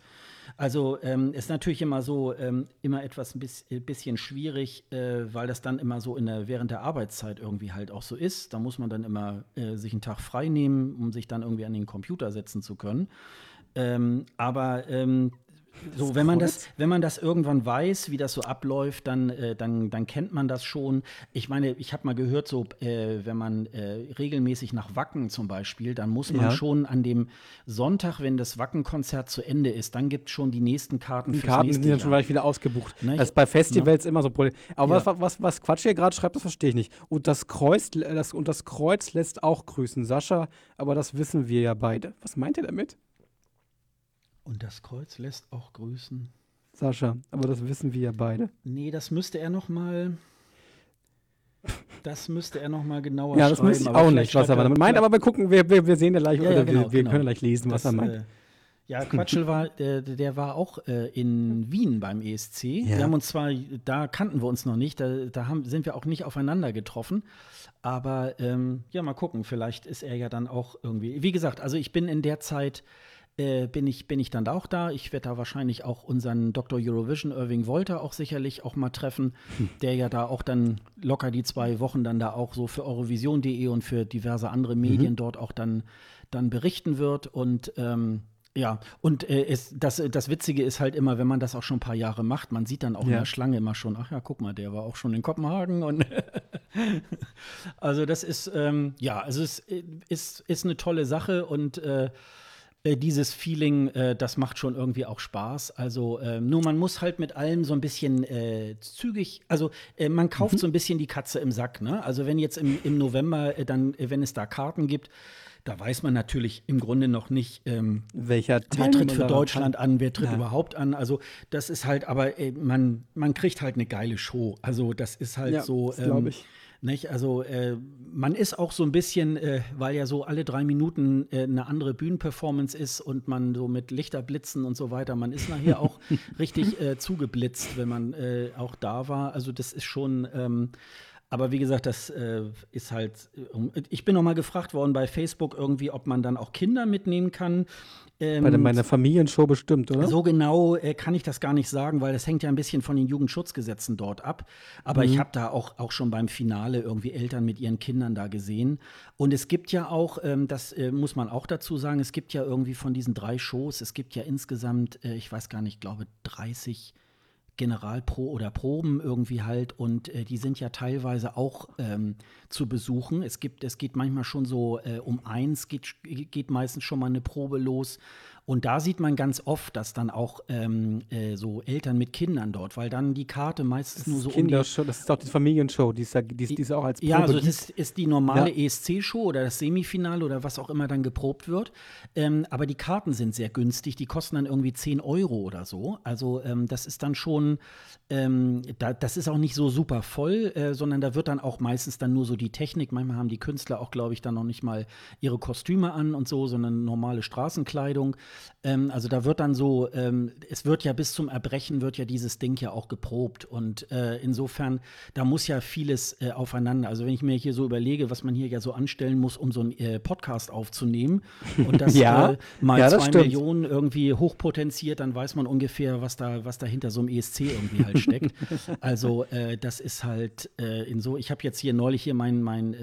Also ähm, ist natürlich immer so ähm, immer etwas ein bisschen, bisschen schwierig, äh, weil das dann immer so in der, während der Arbeitszeit irgendwie halt auch so ist. Da muss man dann immer äh, sich einen Tag frei nehmen, um sich dann irgendwie an den Computer setzen zu können. Ähm, aber ähm, so, wenn man das, wenn man das irgendwann weiß, wie das so abläuft, dann, äh, dann, dann kennt man das schon. Ich meine, ich habe mal gehört, so, äh, wenn man äh, regelmäßig nach Wacken zum Beispiel, dann muss man ja. schon an dem Sonntag, wenn das Wackenkonzert zu Ende ist, dann gibt es schon die nächsten Karten. Die Karten sind ja schon gleich wieder ausgebucht. Ne? Das ist bei Festivals ja. immer so Problem. Aber ja. was, was, was Quatsch hier gerade schreibt, das verstehe ich nicht. Und das Kreuz, das, und das Kreuz lässt auch grüßen, Sascha. Aber das wissen wir ja beide. Was meint ihr damit? Und das Kreuz lässt auch grüßen. Sascha, aber das wissen wir ja beide. Nee, das müsste er noch mal das müsste er noch mal genauer Ja, das müsste ich auch nicht, was er damit meint, aber wir gucken, wir, wir, wir sehen ja gleich, ja, oder ja, genau, wir, wir genau. können gleich lesen, das, was er meint. Äh, ja, Quatschel war, der, der war auch äh, in Wien beim ESC. Ja. Wir haben uns zwar, da kannten wir uns noch nicht, da, da haben, sind wir auch nicht aufeinander getroffen. Aber ähm, ja, mal gucken, vielleicht ist er ja dann auch irgendwie. Wie gesagt, also ich bin in der Zeit äh, bin, ich, bin ich dann auch da. Ich werde da wahrscheinlich auch unseren Dr. Eurovision Irving Wolter auch sicherlich auch mal treffen, hm. der ja da auch dann locker die zwei Wochen dann da auch so für Eurovision.de und für diverse andere Medien mhm. dort auch dann, dann berichten wird. Und ähm, ja, und äh, es, das, das Witzige ist halt immer, wenn man das auch schon ein paar Jahre macht, man sieht dann auch ja. in der Schlange immer schon, ach ja, guck mal, der war auch schon in Kopenhagen und also das ist, ähm, ja, also es ist, ist eine tolle Sache und äh, äh, dieses Feeling, äh, das macht schon irgendwie auch Spaß. Also äh, nur man muss halt mit allem so ein bisschen äh, zügig, also äh, man kauft mhm. so ein bisschen die Katze im Sack. Ne? Also wenn jetzt im, im November dann, wenn es da Karten gibt, da weiß man natürlich im Grunde noch nicht, ähm, welcher Teil wer tritt für Deutschland an, wer tritt ja. überhaupt an. Also das ist halt, aber äh, man, man kriegt halt eine geile Show. Also das ist halt ja, so. Ähm, glaube ich. Nicht? Also äh, man ist auch so ein bisschen, äh, weil ja so alle drei Minuten äh, eine andere Bühnenperformance ist und man so mit Lichterblitzen und so weiter, man ist nachher auch richtig äh, zugeblitzt, wenn man äh, auch da war. Also das ist schon ähm, aber wie gesagt, das äh, ist halt. Äh, ich bin noch mal gefragt worden bei Facebook irgendwie, ob man dann auch Kinder mitnehmen kann. Ähm, bei meiner Familienshow bestimmt, oder? So genau äh, kann ich das gar nicht sagen, weil das hängt ja ein bisschen von den Jugendschutzgesetzen dort ab. Aber mhm. ich habe da auch, auch schon beim Finale irgendwie Eltern mit ihren Kindern da gesehen. Und es gibt ja auch, ähm, das äh, muss man auch dazu sagen, es gibt ja irgendwie von diesen drei Shows, es gibt ja insgesamt, äh, ich weiß gar nicht, ich glaube 30 Generalpro oder Proben irgendwie halt und äh, die sind ja teilweise auch ähm, zu besuchen. Es gibt, es geht manchmal schon so äh, um eins geht, geht meistens schon mal eine Probe los und da sieht man ganz oft, dass dann auch ähm, äh, so Eltern mit Kindern dort, weil dann die Karte meistens nur so Kindershow, um Das ist auch die Familienshow, die ist, ja, die, die ist auch als Probe. Ja, also das ist, ist die normale ja. ESC-Show oder das Semifinale oder was auch immer dann geprobt wird. Ähm, aber die Karten sind sehr günstig, die kosten dann irgendwie 10 Euro oder so. Also ähm, das ist dann schon, ähm, da, das ist auch nicht so super voll, äh, sondern da wird dann auch meistens dann nur so die Technik. Manchmal haben die Künstler auch, glaube ich, dann noch nicht mal ihre Kostüme an und so, sondern normale Straßenkleidung. Ähm, also da wird dann so, ähm, es wird ja bis zum Erbrechen wird ja dieses Ding ja auch geprobt und äh, insofern, da muss ja vieles äh, aufeinander. Also wenn ich mir hier so überlege, was man hier ja so anstellen muss, um so einen äh, Podcast aufzunehmen und das ja, äh, mal ja, zwei stimmt. Millionen irgendwie hochpotenziert, dann weiß man ungefähr, was da, was da hinter so einem ESC irgendwie halt steckt. also äh, das ist halt äh, in so, ich habe jetzt hier neulich hier meinen mein,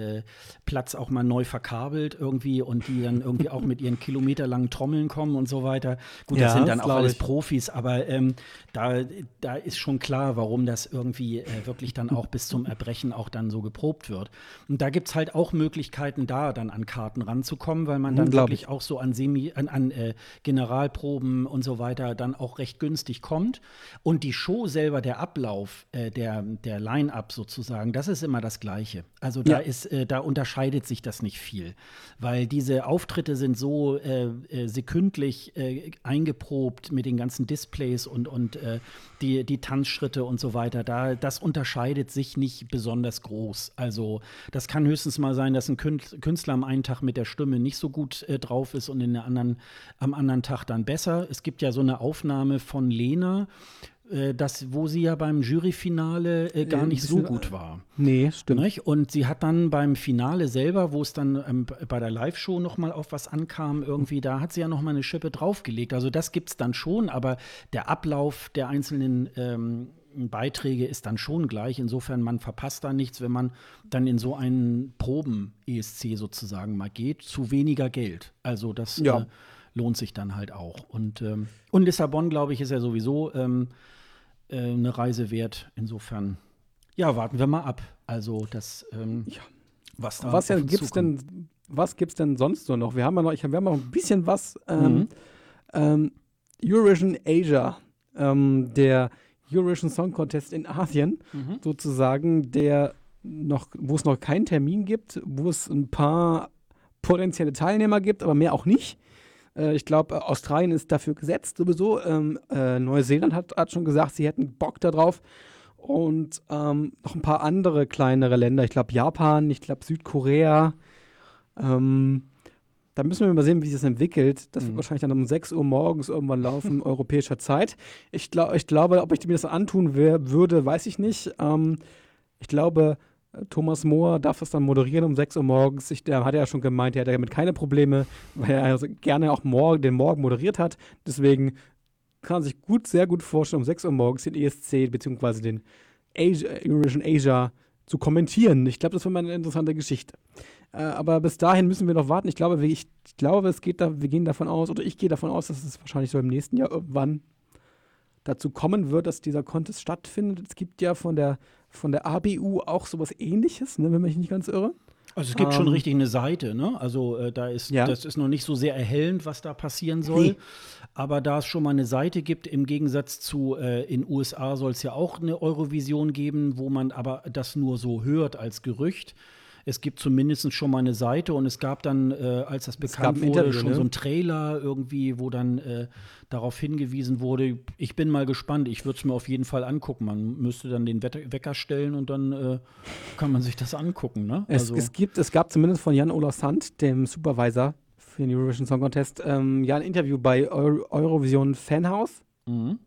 Platz auch mal neu verkabelt irgendwie und die dann irgendwie auch mit ihren kilometerlangen Trommeln kommen und so weiter. Gut, ja, das sind dann auch alles ich. Profis, aber ähm, da, da ist schon klar, warum das irgendwie äh, wirklich dann auch bis zum Erbrechen auch dann so geprobt wird. Und da gibt es halt auch Möglichkeiten, da dann an Karten ranzukommen, weil man dann wirklich auch so an Semi, an, an äh, Generalproben und so weiter dann auch recht günstig kommt. Und die Show selber, der Ablauf, äh, der, der Line-Up sozusagen, das ist immer das Gleiche. Also da ja. ist, äh, da unterscheidet sich das nicht viel. Weil diese Auftritte sind so äh, sekündlich äh, eingeprobt mit den ganzen Displays und, und äh, die, die Tanzschritte und so weiter. Da, das unterscheidet sich nicht besonders groß. Also das kann höchstens mal sein, dass ein Künstler am einen Tag mit der Stimme nicht so gut äh, drauf ist und in der anderen, am anderen Tag dann besser. Es gibt ja so eine Aufnahme von Lena das, wo sie ja beim Juryfinale äh, gar nicht so gut war. Nee, stimmt. Nicht? Und sie hat dann beim Finale selber, wo es dann ähm, bei der Live-Show nochmal auf was ankam, irgendwie, da hat sie ja nochmal eine Schippe draufgelegt. Also das gibt es dann schon, aber der Ablauf der einzelnen ähm, Beiträge ist dann schon gleich. Insofern, man verpasst da nichts, wenn man dann in so einen Proben-ESC sozusagen mal geht, zu weniger Geld. Also das ja. äh, lohnt sich dann halt auch. Und, ähm, und Lissabon, glaube ich, ist ja sowieso ähm, äh, eine Reise wert. Insofern, ja, warten wir mal ab. Also das, ähm, ja. was da Was ja, gibt's denn, was gibt's denn sonst so noch? Wir haben ja noch, ich, wir haben noch ein bisschen was. Ähm, mhm. Ähm, Eurovision Asia, ähm, der Eurovision Song Contest in Asien, mhm. sozusagen, der noch, wo es noch keinen Termin gibt, wo es ein paar potenzielle Teilnehmer gibt, aber mehr auch nicht. Äh, ich glaube, äh, Australien ist dafür gesetzt sowieso. Ähm, äh, Neuseeland hat, hat, schon gesagt, sie hätten Bock darauf. Und ähm, noch ein paar andere kleinere Länder. Ich glaube, Japan, ich glaube, Südkorea. Ähm, da müssen wir mal sehen, wie sich das entwickelt. Das mhm. wird wahrscheinlich dann um 6 Uhr morgens irgendwann laufen, europäischer Zeit. Ich, glaub, ich glaube, ob ich mir das antun wär, würde, weiß ich nicht. Ähm, ich glaube, Thomas Mohr darf das dann moderieren um 6 Uhr morgens. Ich, der hat ja schon gemeint, er hat damit keine Probleme, weil er also gerne auch morgen, den Morgen moderiert hat. Deswegen kann sich gut, sehr gut vorstellen, um 6 Uhr morgens den ESC bzw. den Asia, Eurovision Asia zu kommentieren. Ich glaube, das wäre mal eine interessante Geschichte. Äh, aber bis dahin müssen wir noch warten. Ich glaube, ich, ich glaube, es geht da, wir gehen davon aus, oder ich gehe davon aus, dass es wahrscheinlich so im nächsten Jahr irgendwann dazu kommen wird, dass dieser Contest stattfindet. Es gibt ja von der, von der ABU auch sowas ähnliches, ne, wenn mich nicht ganz irre. Also es gibt ähm, schon richtig eine Seite, ne? Also äh, da ist, ja. das ist noch nicht so sehr erhellend, was da passieren soll. Nee. Aber da es schon mal eine Seite gibt, im Gegensatz zu äh, in USA soll es ja auch eine Eurovision geben, wo man aber das nur so hört als Gerücht es gibt zumindest schon mal eine Seite und es gab dann, äh, als das bekannt wurde, Interview, schon ne? so ein Trailer irgendwie, wo dann äh, darauf hingewiesen wurde. Ich bin mal gespannt. Ich würde es mir auf jeden Fall angucken. Man müsste dann den Wecker stellen und dann äh, kann man sich das angucken. Ne? Es, also es, gibt, es gab zumindest von Jan-Olaf Sand, dem Supervisor für den Eurovision Song Contest, ähm, ja ein Interview bei Euro Eurovision Fanhouse. Mhm.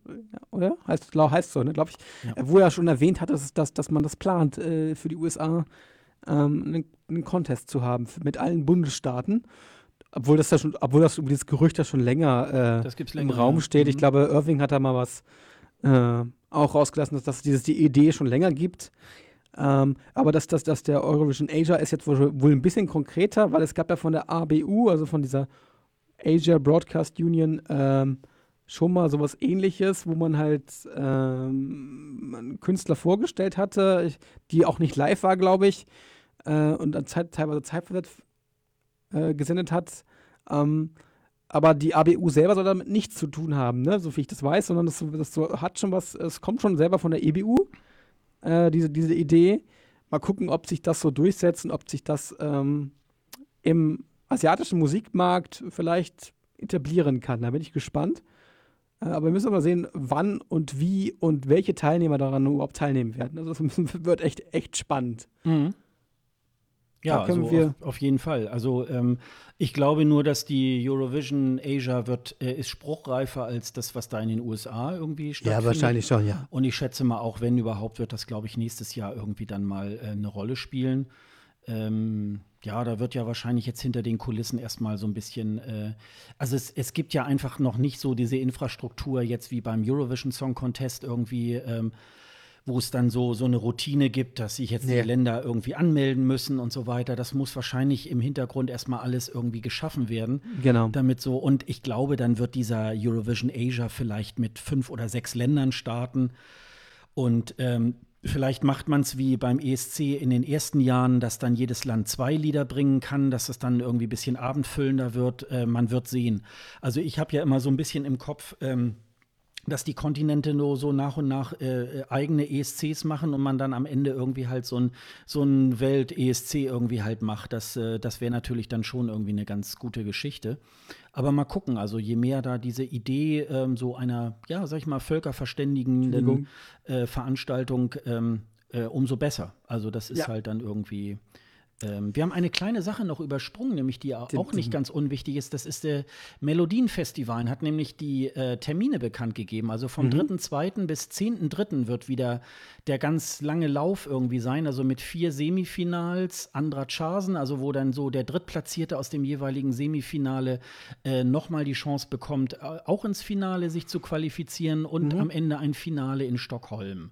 Oder? Heißt, heißt so, ne, glaube ich. Ja. Wo er schon erwähnt hat, dass, dass, dass man das plant äh, für die USA ähm, einen, einen Contest zu haben mit allen Bundesstaaten. Obwohl das, ja schon, obwohl das dieses Gerücht ja schon länger, äh, länger im Raum steht. Mhm. Ich glaube, Irving hat da mal was äh, auch rausgelassen, dass, dass dieses die Idee schon länger gibt. Ähm, aber dass, dass, dass der Eurovision Asia ist jetzt wohl, wohl ein bisschen konkreter, weil es gab ja von der ABU, also von dieser Asia Broadcast Union, ähm, schon mal sowas ähnliches, wo man halt ähm, einen Künstler vorgestellt hatte, die auch nicht live war, glaube ich, äh, und dann Zeit, teilweise zeitversetzt äh, gesendet hat. Ähm, aber die ABU selber soll damit nichts zu tun haben, ne? so wie ich das weiß, sondern das, das so, hat schon was, es kommt schon selber von der EBU, äh, diese, diese Idee. Mal gucken, ob sich das so durchsetzt und ob sich das ähm, im asiatischen Musikmarkt vielleicht etablieren kann. Da bin ich gespannt. Äh, aber wir müssen mal sehen, wann und wie und welche Teilnehmer daran überhaupt teilnehmen werden. Also das wird echt, echt spannend. Mhm. Ja, also auf, auf, jeden Fall. Also ähm, ich glaube nur, dass die Eurovision Asia wird, äh, ist spruchreifer als das, was da in den USA irgendwie stattfindet. Ja, wahrscheinlich schon, ja. Und ich schätze mal, auch wenn überhaupt, wird das, glaube ich, nächstes Jahr irgendwie dann mal äh, eine Rolle spielen. Ähm, ja, da wird ja wahrscheinlich jetzt hinter den Kulissen erstmal so ein bisschen, äh, also es, es gibt ja einfach noch nicht so diese Infrastruktur jetzt wie beim Eurovision Song Contest irgendwie, ähm, wo es dann so, so eine Routine gibt, dass sich jetzt nee. die Länder irgendwie anmelden müssen und so weiter. Das muss wahrscheinlich im Hintergrund erstmal alles irgendwie geschaffen werden. Genau. Damit so, und ich glaube, dann wird dieser Eurovision Asia vielleicht mit fünf oder sechs Ländern starten. Und ähm, Vielleicht macht man es wie beim ESC in den ersten Jahren, dass dann jedes Land zwei Lieder bringen kann, dass es dann irgendwie ein bisschen abendfüllender wird. Äh, man wird sehen. Also ich habe ja immer so ein bisschen im Kopf, ähm, dass die Kontinente nur so nach und nach äh, eigene ESCs machen und man dann am Ende irgendwie halt so ein, so ein Welt-ESC irgendwie halt macht. Das, äh, das wäre natürlich dann schon irgendwie eine ganz gute Geschichte. Aber mal gucken, also je mehr da diese Idee ähm, so einer, ja, sag ich mal, völkerverständigenden äh, Veranstaltung, ähm, äh, umso besser. Also das ist ja. halt dann irgendwie ähm, wir haben eine kleine Sache noch übersprungen, nämlich die auch nicht ganz unwichtig ist. Das ist der Melodienfestival, hat nämlich die äh, Termine bekannt gegeben. Also vom mhm. 3.2. bis 10.3. wird wieder der ganz lange Lauf irgendwie sein. Also mit vier Semifinals, Andra Chasen, also wo dann so der Drittplatzierte aus dem jeweiligen Semifinale äh, nochmal die Chance bekommt, äh, auch ins Finale sich zu qualifizieren und mhm. am Ende ein Finale in Stockholm.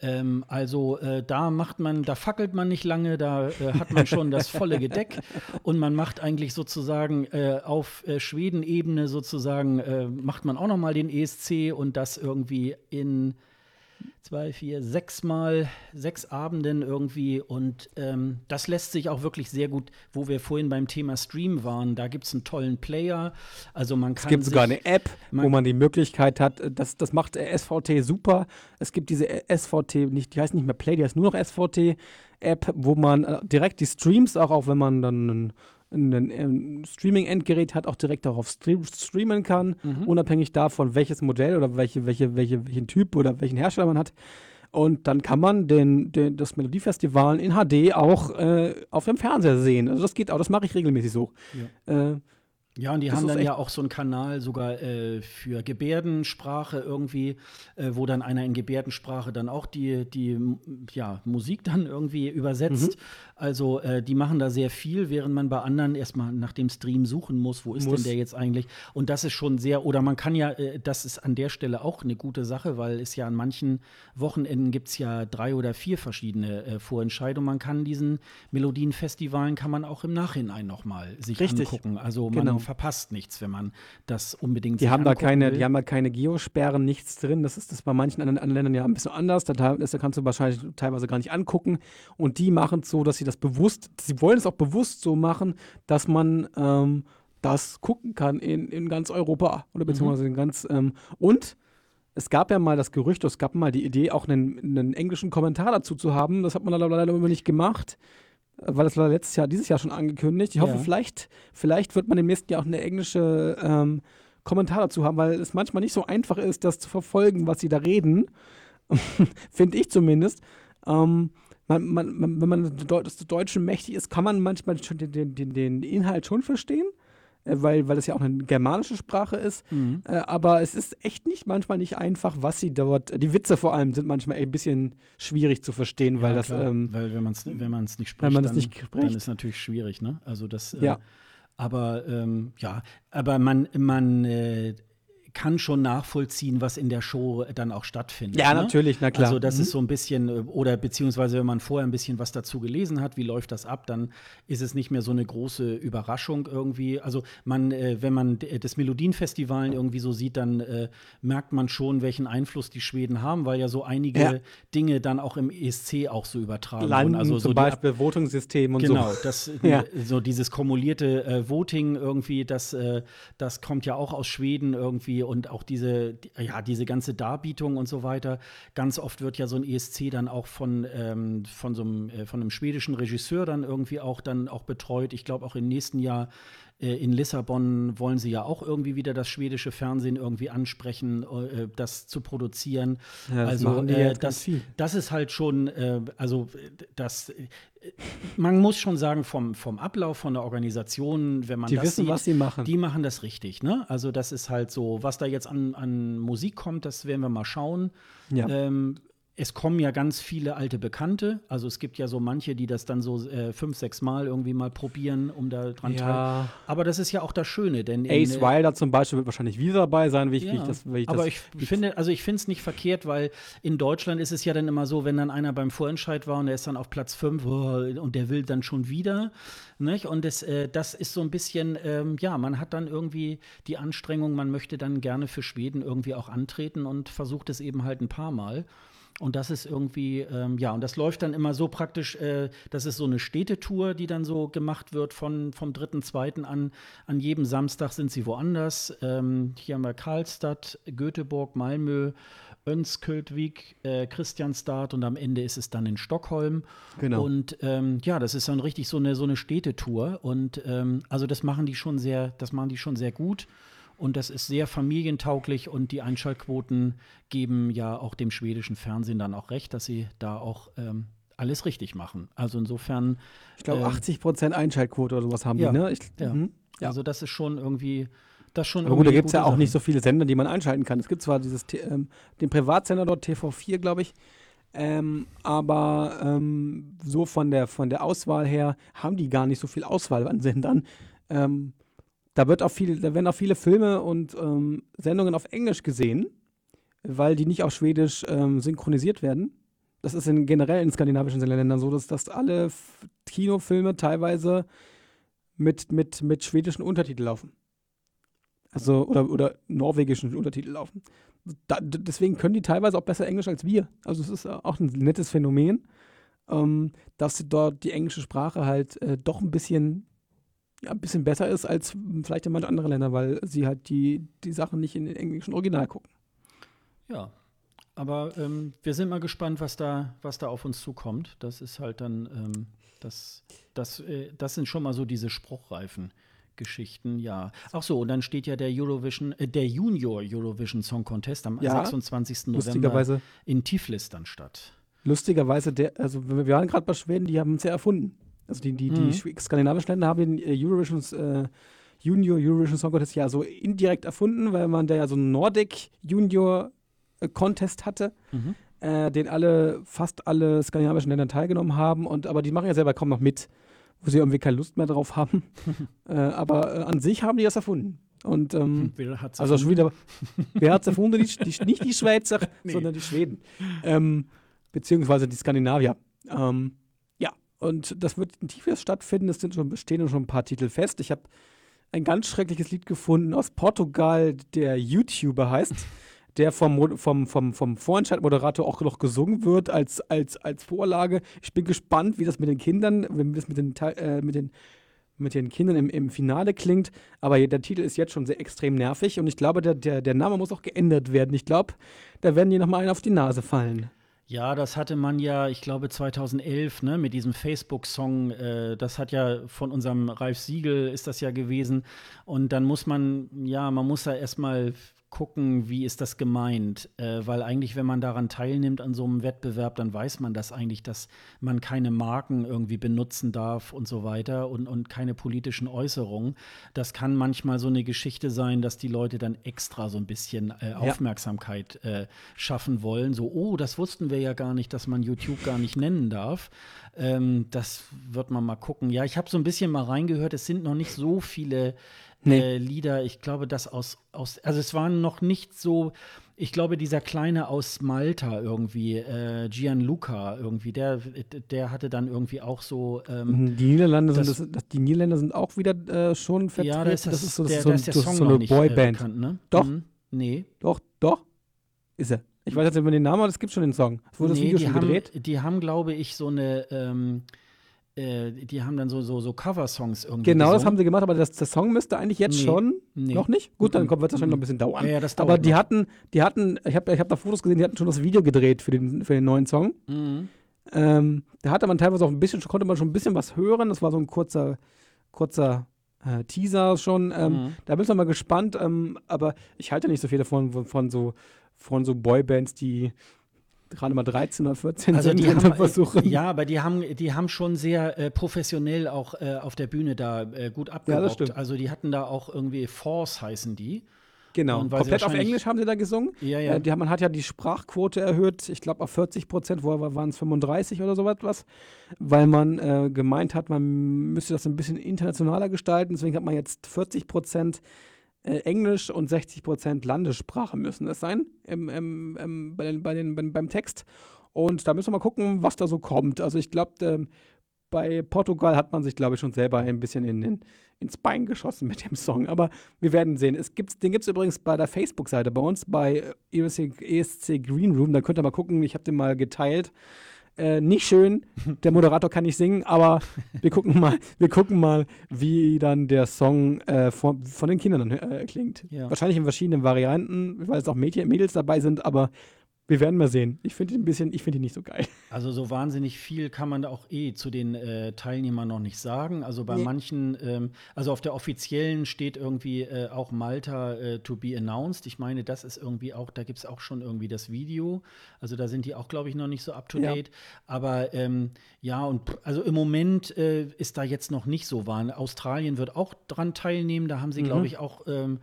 Ähm, also äh, da macht man, da fackelt man nicht lange, da äh, hat man schon das volle Gedeck und man macht eigentlich sozusagen äh, auf äh, Schweden-Ebene sozusagen, äh, macht man auch nochmal den ESC und das irgendwie in zwei, vier, sechs Mal, sechs Abenden irgendwie. Und ähm, das lässt sich auch wirklich sehr gut, wo wir vorhin beim Thema Stream waren, da gibt es einen tollen Player. Also man kann. Es gibt sogar eine App, man wo man die Möglichkeit hat, äh, das, das macht SVT super. Es gibt diese SVT, nicht, die heißt nicht mehr Play, die heißt nur noch SVT. App, wo man äh, direkt die Streams, auch, auch wenn man dann einen ein, ein Streaming-Endgerät hat, auch direkt darauf streamen kann, mhm. unabhängig davon, welches Modell oder welche, welche, welche, welchen Typ oder welchen Hersteller man hat. Und dann kann man den, den, das Melodiefestival in HD auch äh, auf dem Fernseher sehen. Also das geht auch, das mache ich regelmäßig so. Ja. Äh, Ja, und die Das haben dann ja auch so einen Kanal sogar äh, für Gebärdensprache irgendwie, äh, wo dann einer in Gebärdensprache dann auch die, die ja, Musik dann irgendwie übersetzt. Mhm. Also äh, die machen da sehr viel, während man bei anderen erstmal nach dem Stream suchen muss, wo ist Muss. denn der jetzt eigentlich? Und das ist schon sehr, oder man kann ja, äh, das ist an der Stelle auch eine gute Sache, weil es ja an manchen Wochenenden gibt es ja drei oder vier verschiedene äh, Vorentscheidungen. Man kann diesen Melodienfestivalen kann man auch im Nachhinein nochmal sich Richtig. angucken. Also man Genau. Verpasst nichts, wenn man das unbedingt Die haben da keine, will. die haben da keine Geosperren, nichts drin. Das ist das bei manchen anderen, anderen Ländern ja ein bisschen anders. Da, das kannst du wahrscheinlich teilweise gar nicht angucken. Und die machen es so, dass sie das bewusst, sie wollen es auch bewusst so machen, dass man ähm, das gucken kann in, in ganz Europa oder beziehungsweise in ganz ähm, und es gab ja mal das Gerücht, es gab mal die Idee, auch einen, einen englischen Kommentar dazu zu haben. Das hat man leider leider immer nicht gemacht, weil das war letztes Jahr, dieses Jahr schon angekündigt. Ich hoffe, Ja. vielleicht, vielleicht wird man im nächsten Jahr auch eine englische ähm, Kommentar dazu haben, weil es manchmal nicht so einfach ist, das zu verfolgen, was sie da reden. Finde ich zumindest. Ähm, man, man, man, wenn man Deu- des Deutschen mächtig ist, kann man manchmal schon den, den, den, Inhalt schon verstehen, weil, weil es ja auch eine germanische Sprache ist. Mhm. Äh, aber es ist echt nicht manchmal nicht einfach, was sie dort. Die Witze vor allem sind manchmal ein bisschen schwierig zu verstehen, weil Ja, das. klar, ähm, weil wenn man es wenn man's nicht spricht, wenn man das dann, nicht dann spricht. ist natürlich schwierig, ne? Also das äh, Ja. aber ähm, ja, aber man man äh, kann schon nachvollziehen, was in der Show dann auch stattfindet. ja, ne? natürlich, na klar. Also das Mhm. ist so ein bisschen, äh, oder beziehungsweise wenn man vorher ein bisschen was dazu gelesen hat, wie läuft das ab, dann ist es nicht mehr so eine große Überraschung irgendwie. Also man, äh, wenn man d- das Melodienfestival irgendwie so sieht, dann äh, merkt man schon, welchen Einfluss die Schweden haben, weil ja so einige Ja. Dinge dann auch im ESC auch so übertragen Landen wurden. Also so zum Ab- Beispiel Votungssystem und Genau, so. das, Ja. so dieses kumulierte äh, Voting irgendwie, das, äh, das kommt ja auch aus Schweden irgendwie und auch diese, die, ja, diese ganze Darbietung und so weiter. Ganz oft wird ja so ein ESC dann auch von, ähm, von so einem, äh, von einem schwedischen Regisseur dann irgendwie auch dann auch betreut. Ich glaube auch im nächsten Jahr in Lissabon wollen sie ja auch irgendwie wieder das schwedische Fernsehen irgendwie ansprechen, äh, das zu produzieren. Ja, das also äh, das, das ist halt schon, äh, also äh, das, äh, man muss schon sagen, vom, vom Ablauf, von der Organisation, wenn man Die das wissen, sieht, was sie machen. die machen das richtig, ne? Also das ist halt so, was da jetzt an, an Musik kommt, das werden wir mal schauen. Ja. Ähm, es kommen ja ganz viele alte Bekannte. Also es gibt ja so manche, die das dann so äh, fünf, sechs Mal irgendwie mal probieren, um da dran teil. Ja. Aber das ist ja auch das Schöne, denn in, Ace äh, Wilder zum Beispiel wird wahrscheinlich wieder dabei sein, wie ich, wie ja, ich das. Wie ich aber das, ich wie finde, also ich finde es nicht verkehrt, weil in Deutschland ist es ja dann immer so, wenn dann einer beim Vorentscheid war und der ist dann auf Platz 5 und der will dann schon wieder. Nicht? Und das, äh, das ist so ein bisschen, ähm, ja, man hat dann irgendwie die Anstrengung, man möchte dann gerne für Schweden irgendwie auch antreten und versucht es eben halt ein paar Mal. Und das ist irgendwie, ähm, ja, und das läuft dann immer so praktisch, äh, das ist so eine Städtetour, die dann so gemacht wird von, vom 3.2. an. An jedem Samstag sind sie woanders. Ähm, hier haben wir Karlstadt, Göteborg, Malmö, Önsköldsvik, äh, Christianstad und am Ende ist es dann in Stockholm. Genau. Und ähm, ja, das ist dann richtig so eine, so eine Städtetour. Und ähm, also das machen die schon sehr, das machen die schon sehr gut. Und das ist sehr familientauglich und die Einschaltquoten geben ja auch dem schwedischen Fernsehen dann auch recht, dass sie da auch ähm, alles richtig machen. Also insofern, ich glaube, ähm, 80 Prozent Einschaltquote oder sowas haben ja, die, ne? Ich, ja. mhm. ja. also das ist schon irgendwie, das schon Aber gut, da gibt es ja auch nicht so Sachen. viele Sender, die man einschalten kann. Es gibt zwar dieses, ähm, den Privatsender dort, TV4, glaube ich, ähm, aber ähm, so von der, von der Auswahl her haben die gar nicht so viel Auswahl an Sendern. Ähm, da, wird auch viel, da werden auch viele Filme und ähm, Sendungen auf Englisch gesehen, weil die nicht auf Schwedisch ähm, synchronisiert werden. Das ist in, generell in skandinavischen Ländern so, dass, dass alle F Kinofilme teilweise mit, mit, mit schwedischen Untertiteln laufen. Also, oder, oder norwegischen Untertitel laufen. Da, deswegen können die teilweise auch besser Englisch als wir. Also es ist äh, auch ein nettes Phänomen, ähm, dass dort die englische Sprache halt äh, doch ein bisschen, ja, ein bisschen besser ist als vielleicht in manchen anderen Ländern, weil sie halt die, die Sachen nicht in den englischen Original gucken. Ja. Aber ähm, wir sind mal gespannt, was da, was da auf uns zukommt. Das ist halt dann, ähm, das, das, äh, das sind schon mal so diese spruchreifen Geschichten, ja. Ach so, und dann steht ja der Eurovision, äh, der Junior Eurovision Song Contest am Ja, 26. November in Tiflis dann statt. lustigerweise, der, also wir wir waren gerade bei Schweden, die haben es ja erfunden. Also die, die, Mhm. die skandinavischen Länder haben den äh, Eurovision, äh, Junior Eurovision Song Contest ja so indirekt erfunden, weil man da ja so einen Nordic Junior äh, Contest hatte, Mhm. äh, den alle, fast alle skandinavischen Länder teilgenommen haben. Und aber die machen ja selber kaum noch mit, wo sie irgendwie keine Lust mehr drauf haben. äh, aber äh, an sich haben die das erfunden. Und ähm, Wer hat's also schon wieder, wer hat es erfunden? Die, die, nicht die Schweizer, Nee. sondern die Schweden. Ähm, beziehungsweise die Skandinavier. Ähm, und das wird in Tiflis stattfinden. Es sind schon, stehen schon ein paar Titel fest. Ich habe ein ganz schreckliches Lied gefunden aus Portugal, der YouTuber heißt, der vom, vom, vom, vom Vorentscheidmoderator auch noch gesungen wird als, als, als Vorlage. Ich bin gespannt, wie das mit den Kindern, wie das mit den, äh, mit den mit den Kindern im, im Finale klingt. Aber der Titel ist jetzt schon sehr extrem nervig und ich glaube, der, der, der Name muss auch geändert werden. Ich glaube, da werden die nochmal einen auf die Nase fallen. Ja, das hatte man ja, ich glaube 2011, ne, mit diesem Facebook-Song. Äh, das hat ja von unserem Ralf Siegel ist das ja gewesen. Und dann muss man, ja, man muss da erstmal gucken, wie ist das gemeint. Äh, weil eigentlich, wenn man daran teilnimmt an so einem Wettbewerb, dann weiß man das eigentlich, dass man keine Marken irgendwie benutzen darf und so weiter und, und keine politischen Äußerungen. Das kann manchmal so eine Geschichte sein, dass die Leute dann extra so ein bisschen äh, Aufmerksamkeit äh, schaffen wollen. So, oh, das wussten wir ja gar nicht, dass man YouTube gar nicht nennen darf. Ähm, das wird man mal gucken. Ja, ich habe so ein bisschen mal reingehört. Es sind noch nicht so viele Nee. äh, Lieder. Ich glaube, das aus, aus, also es waren noch nicht so. Ich glaube, dieser Kleine aus Malta irgendwie, äh, Gianluca irgendwie, der, der hatte dann irgendwie auch so. Ähm, Die Niederlande sind, Das- das, das, die Niederländer sind auch wieder äh, schon vertreten. ja, da ist das, ist so, der, so, da ist der das Song so noch eine nicht äh, Boyband. bekannt, ne? Doch. Mhm. Nee. Doch, doch. Ist er. Ich weiß jetzt nicht mehr den Namen, aber es gibt schon den Song. Es wurde das nee, Video die schon haben, gedreht. Die haben, glaube ich, so eine, ähm, äh, die haben dann so, so, so Cover-Songs irgendwie. Genau, das gesungen. haben sie gemacht, aber das, der Song müsste eigentlich jetzt Nee. schon. Nee. Noch nicht? Gut, dann Mhm. wird es wahrscheinlich noch ein bisschen dauern. Ja, ja, das dauert aber die noch. hatten, die hatten, ich habe ich hab da Fotos gesehen, die hatten schon das Video gedreht für den, für den neuen Song. Mhm. Ähm, da hatte man teilweise auch ein bisschen, konnte man schon ein bisschen was hören. Das war so ein kurzer, kurzer äh, Teaser schon. Ähm, Mhm. Da bin ich mal gespannt. Ähm, aber ich halte nicht so viel davon, von, von so, von so Boybands, die gerade mal 13 oder 14 Also die haben, versuchen. ja, aber die haben, die haben schon sehr äh, professionell auch äh, auf der Bühne da äh, gut abgerockt. stimmt. Also die hatten da auch irgendwie Force heißen die. Genau. Komplett auf Englisch haben sie da gesungen. Ja, ja. Äh, die, man hat ja die Sprachquote erhöht, ich glaube auf 40 Prozent, vorher waren es 35 oder so etwas, weil man äh, gemeint hat, man müsste das ein bisschen internationaler gestalten. Deswegen hat man jetzt 40 Prozent äh, Englisch und 60 Prozent Landessprache müssen es sein im, im, im, bei den, bei den, beim, beim Text. Und da müssen wir mal gucken, was da so kommt. Also ich glaube, bei Portugal hat man sich, glaube ich, schon selber ein bisschen in, in, ins Bein geschossen mit dem Song. Aber wir werden sehen. Es gibt's, den gibt es übrigens bei der Facebook-Seite bei uns, bei ESC, ESC Green Room. Da könnt ihr mal gucken. Ich habe den mal geteilt. Äh, nicht schön, der Moderator kann nicht singen, aber wir gucken mal, wir gucken mal, wie dann der Song äh, von, von den Kindern dann, äh, klingt. Ja. Wahrscheinlich in verschiedenen Varianten, weil es auch Mädchen, Mädels dabei sind, aber wir werden mal sehen. Ich finde ihn ein bisschen, ich finde ihn nicht so geil. Also so wahnsinnig viel kann man da auch eh zu den äh, Teilnehmern noch nicht sagen. Also bei Nee. manchen, ähm, also auf der offiziellen steht irgendwie äh, auch Malta äh, to be announced. Ich meine, das ist irgendwie auch, da gibt es auch schon irgendwie das Video. Also da sind die auch, glaube ich, noch nicht so up to Ja. date. Aber ähm, ja, und also im Moment äh, ist da jetzt noch nicht so wahr. Australien wird auch dran teilnehmen. Da haben sie, glaube ich, auch, ähm,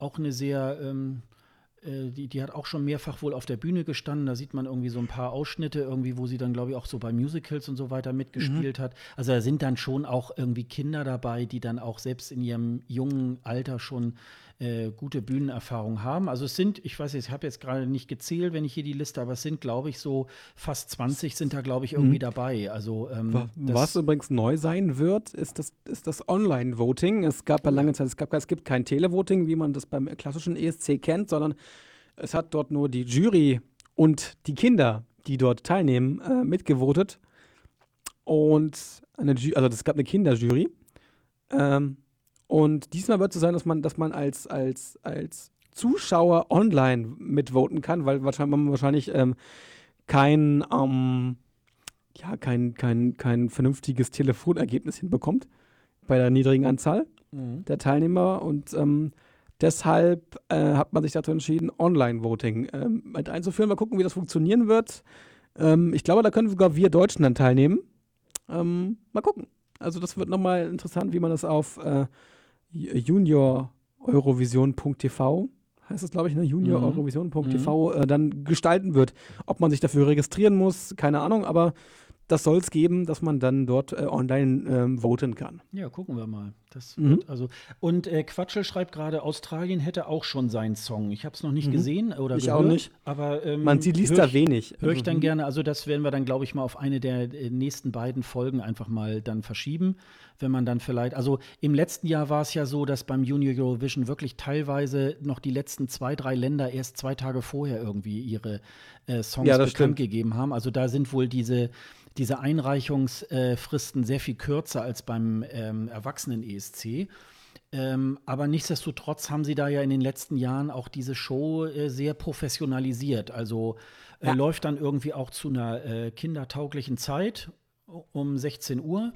auch eine sehr ähm, äh, die, die hat auch schon mehrfach wohl auf der Bühne gestanden. Da sieht man irgendwie so ein paar Ausschnitte, irgendwie, wo sie dann, glaube ich, auch so bei Musicals und so weiter mitgespielt hat. Also da sind dann schon auch irgendwie Kinder dabei, die dann auch selbst in ihrem jungen Alter schon äh, gute Bühnenerfahrung haben. Also es sind, ich weiß jetzt, ich habe jetzt gerade nicht gezählt, wenn ich hier die Liste, aber es sind, glaube ich, so fast 20 sind da, glaube ich, irgendwie dabei. Also ähm, Was übrigens neu sein wird, ist das, ist das Online-Voting. Es gab ja lange Zeit, es, gab, es gibt kein Televoting, wie man das beim klassischen ESC kennt, sondern es hat dort nur die Jury und die Kinder, die dort teilnehmen, äh, mitgevotet. Und eine, also es gab eine Kinderjury. Ähm, und diesmal wird es so sein, dass man, dass man als, als, als Zuschauer online mitvoten kann, weil wahrscheinlich, man wahrscheinlich ähm, kein, ähm, ja, kein, kein, kein vernünftiges Telefonergebnis hinbekommt bei der niedrigen Anzahl Mhm. der Teilnehmer. Und ähm, deshalb äh, hat man sich dazu entschieden, Online-Voting ähm, mit einzuführen. Mal gucken, wie das funktionieren wird. Ähm, ich glaube, da können sogar wir Deutschen dann teilnehmen. Ähm, mal gucken. Also das wird nochmal interessant, wie man das auf, äh, Junior Eurovision.tv heißt es, glaube ich, ne? Junior Mhm. Eurovision.tv äh, dann gestalten wird. Ob man sich dafür registrieren muss, keine Ahnung, aber das soll es geben, dass man dann dort äh, online ähm, voten kann. Ja, gucken wir mal. Das Mhm. also und äh, Quatschel schreibt gerade, Australien hätte auch schon seinen Song. Ich habe es noch nicht gesehen oder Mhm. Ich gehört, auch nicht. aber ähm, Man sieht, liest da ich- wenig. Höre ich dann Mhm. gerne, also das werden wir dann, glaube ich, mal auf eine der äh, nächsten beiden Folgen einfach mal dann verschieben, wenn man dann vielleicht, also im letzten Jahr war es ja so, dass beim Junior Eurovision wirklich teilweise noch die letzten zwei, drei Länder erst zwei Tage vorher irgendwie ihre äh, Songs Ja, bekannt stimmt. gegeben haben. Also da sind wohl diese, diese Einreichungsfristen sehr viel kürzer als beim ähm, Erwachsenen-ESC. Ähm, aber nichtsdestotrotz haben sie da ja in den letzten Jahren auch diese Show äh, sehr professionalisiert. Also äh, Ja. läuft dann irgendwie auch zu einer äh, kindertauglichen Zeit um 16 Uhr.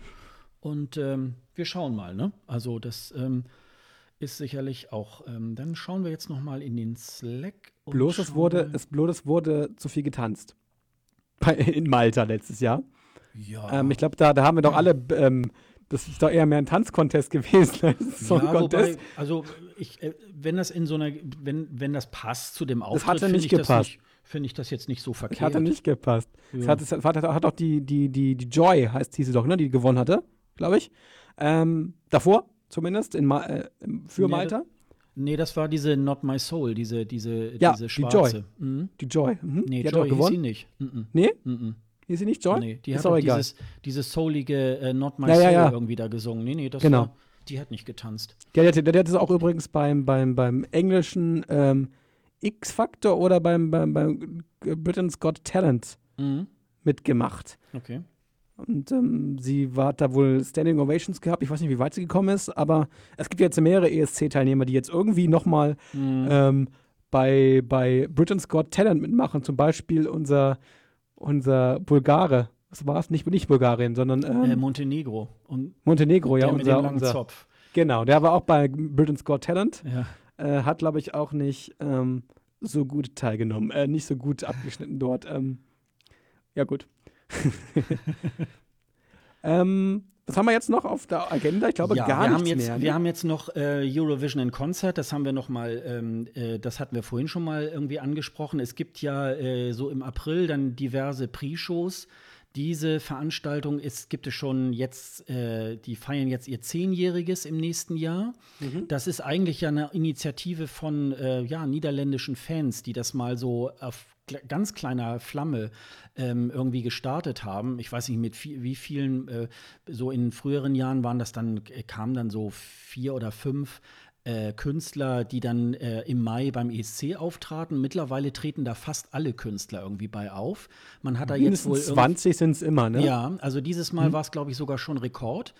Und ähm, wir schauen mal, ne? Also das ähm, ist sicherlich auch. Ähm, dann schauen wir jetzt noch mal in den Slack. Bloß es wurde, es, bloß es wurde zu viel getanzt. In Malta letztes Jahr. ja. Ähm, ich glaube, da, da haben wir doch alle, ähm, das ist doch eher mehr ein Tanzcontest gewesen als ein Song ja, wobei, Contest. also ich, äh, wenn das in so einer, wenn, wenn das passt zu dem Auftritt, hatte finde nicht ich, das gepasst. finde ich das jetzt nicht so verkehrt. hatte nicht gepasst. Ja. hat, es hat, hat auch die, die, die, die Joy, heißt hieß sie doch, ne, die gewonnen hatte, glaube ich. Ähm, davor zumindest, in Ma äh, für Nee, Malta. Nee, das war diese Not My Soul, diese, diese, Ja, diese die schwarze. Mhm. Die Joy. Mhm. Nee, die hat Joy auch hieß sie gewonnen. nicht. Mhm. Nee? Mhm. Hieß sie nicht Joy? Nee, die ist hat auch dieses, dieses soulige äh, Not My Ja, ja, Soul ja. irgendwie da gesungen. Nee, nee, das Genau. war, die hat nicht getanzt. Der, der, der, der hat es auch übrigens beim, beim, beim englischen ähm, X-Factor oder beim, beim, beim Britain's Got Talent Mhm. mitgemacht. Okay. Und ähm, sie hat da wohl Standing Ovations gehabt. Ich weiß nicht, wie weit sie gekommen ist, aber es gibt jetzt mehrere ESC-Teilnehmer, die jetzt irgendwie nochmal Mhm. ähm, bei, bei Britain's Got Talent mitmachen. Zum Beispiel unser, unser Bulgare. Was war es? Nicht, nicht Bulgarien, sondern ähm, äh, Montenegro. Und Montenegro, ja. Unser, dem langen unser, Zopf. Genau, der war auch bei Britain's Got Talent. Ja. Äh, hat, glaube ich, auch nicht ähm, so gut teilgenommen. Äh, nicht so gut abgeschnitten dort. Ähm, ja, gut. ähm, was haben wir jetzt noch auf der Agenda? Ich glaube ja, gar wir nichts haben jetzt, mehr. ne? Wir haben jetzt noch äh, Eurovision in Concert, das haben wir noch mal, ähm, äh, das hatten wir vorhin schon mal irgendwie angesprochen. Es gibt ja äh, so im April dann diverse Pre-Shows. Diese Veranstaltung ist, gibt es schon jetzt, äh, die feiern jetzt ihr Zehnjähriges im nächsten Jahr. Mhm. Das ist eigentlich ja eine Initiative von äh, ja, niederländischen Fans, die das mal so auf ganz kleiner Flamme ähm, irgendwie gestartet haben. Ich weiß nicht, mit vi wie vielen, äh, so in früheren Jahren waren das dann, äh, kamen dann so vier oder fünf äh, Künstler, die dann äh, im Mai beim ESC auftraten. Mittlerweile treten da fast alle Künstler irgendwie bei auf. Man hat da jetzt wohl Mindestens irgend- 20 sind es immer, ne? ja, also dieses Mal war es, glaube ich, sogar schon Rekord.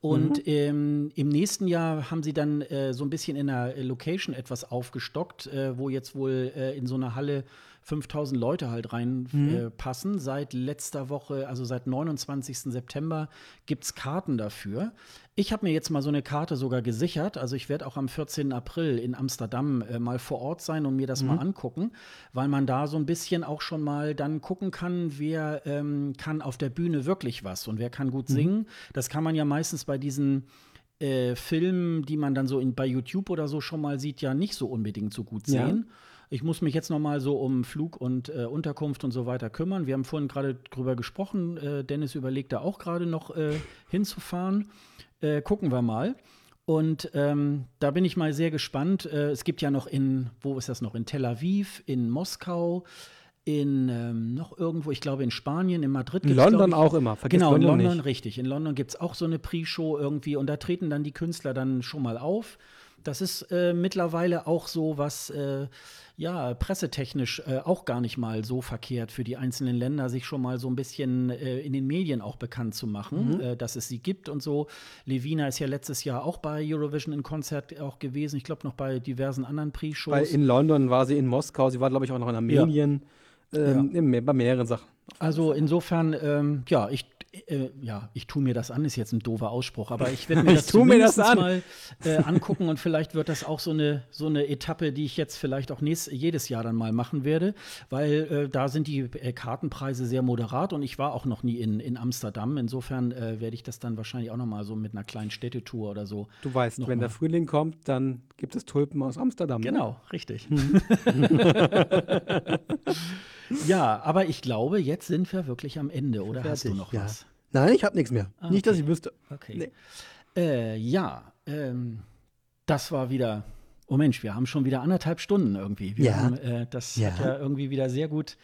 Und ähm, im nächsten Jahr haben sie dann äh, so ein bisschen in der Location etwas aufgestockt, äh, wo jetzt wohl äh, in so einer Halle 5000 Leute halt reinpassen. Äh, passen. seit letzter Woche, also seit 29. September, gibt es Karten dafür. Ich habe mir jetzt mal so eine Karte sogar gesichert. Also ich werde auch am 14. April in Amsterdam äh, mal vor Ort sein und mir das mal angucken, weil man da so ein bisschen auch schon mal dann gucken kann, wer ähm, kann auf der Bühne wirklich was und wer kann gut singen. Das kann man ja meistens bei diesen äh, Filmen, die man dann so in, bei YouTube oder so schon mal sieht, ja nicht so unbedingt so gut Ja. Ich muss mich jetzt noch mal so um Flug und äh, Unterkunft und so weiter kümmern. Wir haben vorhin gerade drüber gesprochen. Äh, Dennis überlegt da auch gerade noch äh, hinzufahren. Äh, gucken wir mal. Und ähm, da bin ich mal sehr gespannt. Äh, es gibt ja noch in, wo ist das noch? In Tel Aviv, in Moskau, in ähm, noch irgendwo, ich glaube in Spanien, in Madrid. In London ich, auch immer. Vergiss genau, in London London, nicht. richtig. In London gibt es auch so eine Pre-Show irgendwie und da treten dann die Künstler dann schon mal auf. Das ist äh, mittlerweile auch so, was äh, ja pressetechnisch äh, auch gar nicht mal so verkehrt für die einzelnen Länder, sich schon mal so ein bisschen äh, in den Medien auch bekannt zu machen, Mhm. äh, dass es sie gibt und so. Levina ist ja letztes Jahr auch bei Eurovision in Konzert auch gewesen. Ich glaube noch bei diversen anderen Pre-Shows. in London war sie in Moskau, sie war, glaube ich, auch noch in Armenien. Ähm, in mehr- bei mehreren Sachen. Also insofern, ähm, ja, ich, äh, ja, ich tue mir das an, ist jetzt ein doofer Ausspruch, aber ich werde mir das mir das mal äh, angucken und vielleicht wird das auch so eine, so eine Etappe, die ich jetzt vielleicht auch nächst, jedes Jahr dann mal machen werde, weil äh, da sind die äh, Kartenpreise sehr moderat und ich war auch noch nie in, in Amsterdam. Insofern äh, werde ich das dann wahrscheinlich auch noch mal so mit einer kleinen Städtetour oder so. Du weißt, wenn mal. der Frühling kommt, dann gibt es Tulpen aus Amsterdam. ne? Genau, richtig. ja, aber ich glaube, jetzt sind wir wirklich am Ende, oder hast du Fertig, noch ja. was? Nein, ich habe nichts mehr. Ah, Nicht, dass okay. ich wüsste. Okay. Nee. Äh, ja, ähm, das war wieder. Oh Mensch, wir haben schon wieder anderthalb Stunden irgendwie. Wir Ja. haben, äh, das Ja. hat ja irgendwie wieder sehr gut,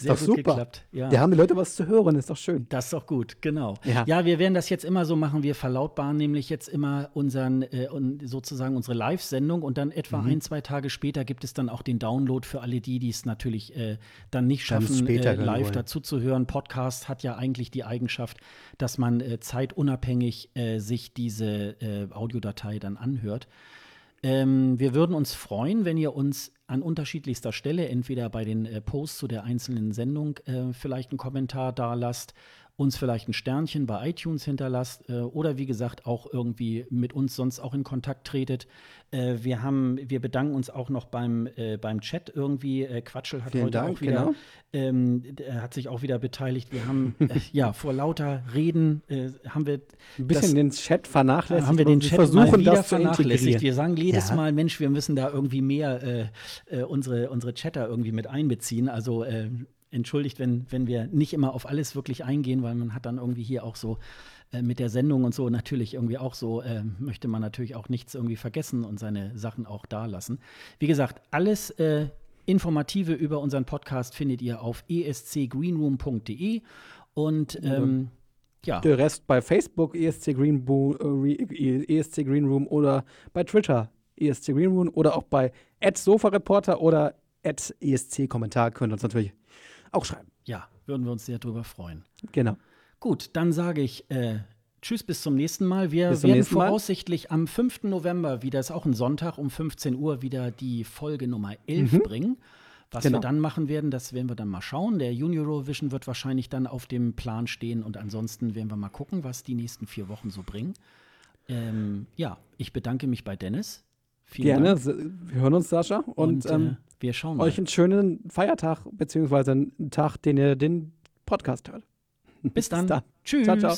sehr doch gut super. geklappt. Ja. Da haben die Leute was zu hören, ist doch schön. Das ist doch gut, genau. Ja. Ja. wir werden das jetzt immer so machen. Wir verlautbaren nämlich jetzt immer unseren, äh, sozusagen unsere Live-Sendung und dann etwa Mhm. ein, zwei Tage später gibt es dann auch den Download für alle die, die es natürlich äh, dann nicht schaffen, später äh, live wollen. dazu zu hören. Podcast hat ja eigentlich die Eigenschaft, dass man äh, zeitunabhängig äh, sich diese äh, Audiodatei dann anhört. Ähm, wir würden uns freuen, wenn ihr uns an unterschiedlichster Stelle, entweder bei den äh, Posts zu der einzelnen Sendung, äh, vielleicht einen Kommentar da lasst, uns vielleicht ein Sternchen bei iTunes hinterlasst äh, oder wie gesagt auch irgendwie mit uns sonst auch in Kontakt tretet. Äh, wir haben, wir bedanken uns auch noch beim, äh, beim Chat irgendwie. Äh, Quatschel hat Vielen heute Dank, auch wieder, genau. ähm, hat sich auch wieder beteiligt. Wir haben äh, ja vor lauter Reden äh, haben wir Ein bisschen das- den Chat vernachlässigt. haben wir den Chat versuchen, mal wieder das zu vernachlässigt. Wir sagen jedes Ja. Mal, Mensch, wir müssen da irgendwie mehr unsere, unsere Chatter irgendwie mit einbeziehen. Also entschuldigt, wenn, wenn wir nicht immer auf alles wirklich eingehen, weil man hat dann irgendwie hier auch so äh, mit der Sendung und so natürlich irgendwie auch so, äh, möchte man natürlich auch nichts irgendwie vergessen und seine Sachen auch da lassen. Wie gesagt, alles äh, Informative über unseren Podcast findet ihr auf escgreenroom.de und ähm, ja. Der Rest bei Facebook, ESC Green, Bo äh, ESC Green Room oder bei Twitter, ESC Green Room oder auch bei @sofareporter oder ESC Kommentar könnt ihr uns natürlich auch schreiben. Ja, würden wir uns sehr drüber freuen. Genau. Gut, dann sage ich äh, Tschüss, bis zum nächsten Mal. Wir werden nächsten Mal. voraussichtlich am 5. November wieder, ist auch ein Sonntag, um 15 Uhr wieder die Folge Nummer 11 bringen. Was Genau. wir dann machen werden, das werden wir dann mal schauen. Der Junior Eurovision wird wahrscheinlich dann auf dem Plan stehen und ansonsten werden wir mal gucken, was die nächsten vier Wochen so bringen. Ähm, ja, ich bedanke mich bei Dennis. Vielen Gerne. Dank. Wir hören uns, Sascha. Und, Und, ähm, äh, wir schauen mal. euch einen schönen Feiertag, beziehungsweise einen Tag, den ihr den Podcast hört. Bis dann. dann. Tschüss. Ciao, ciao.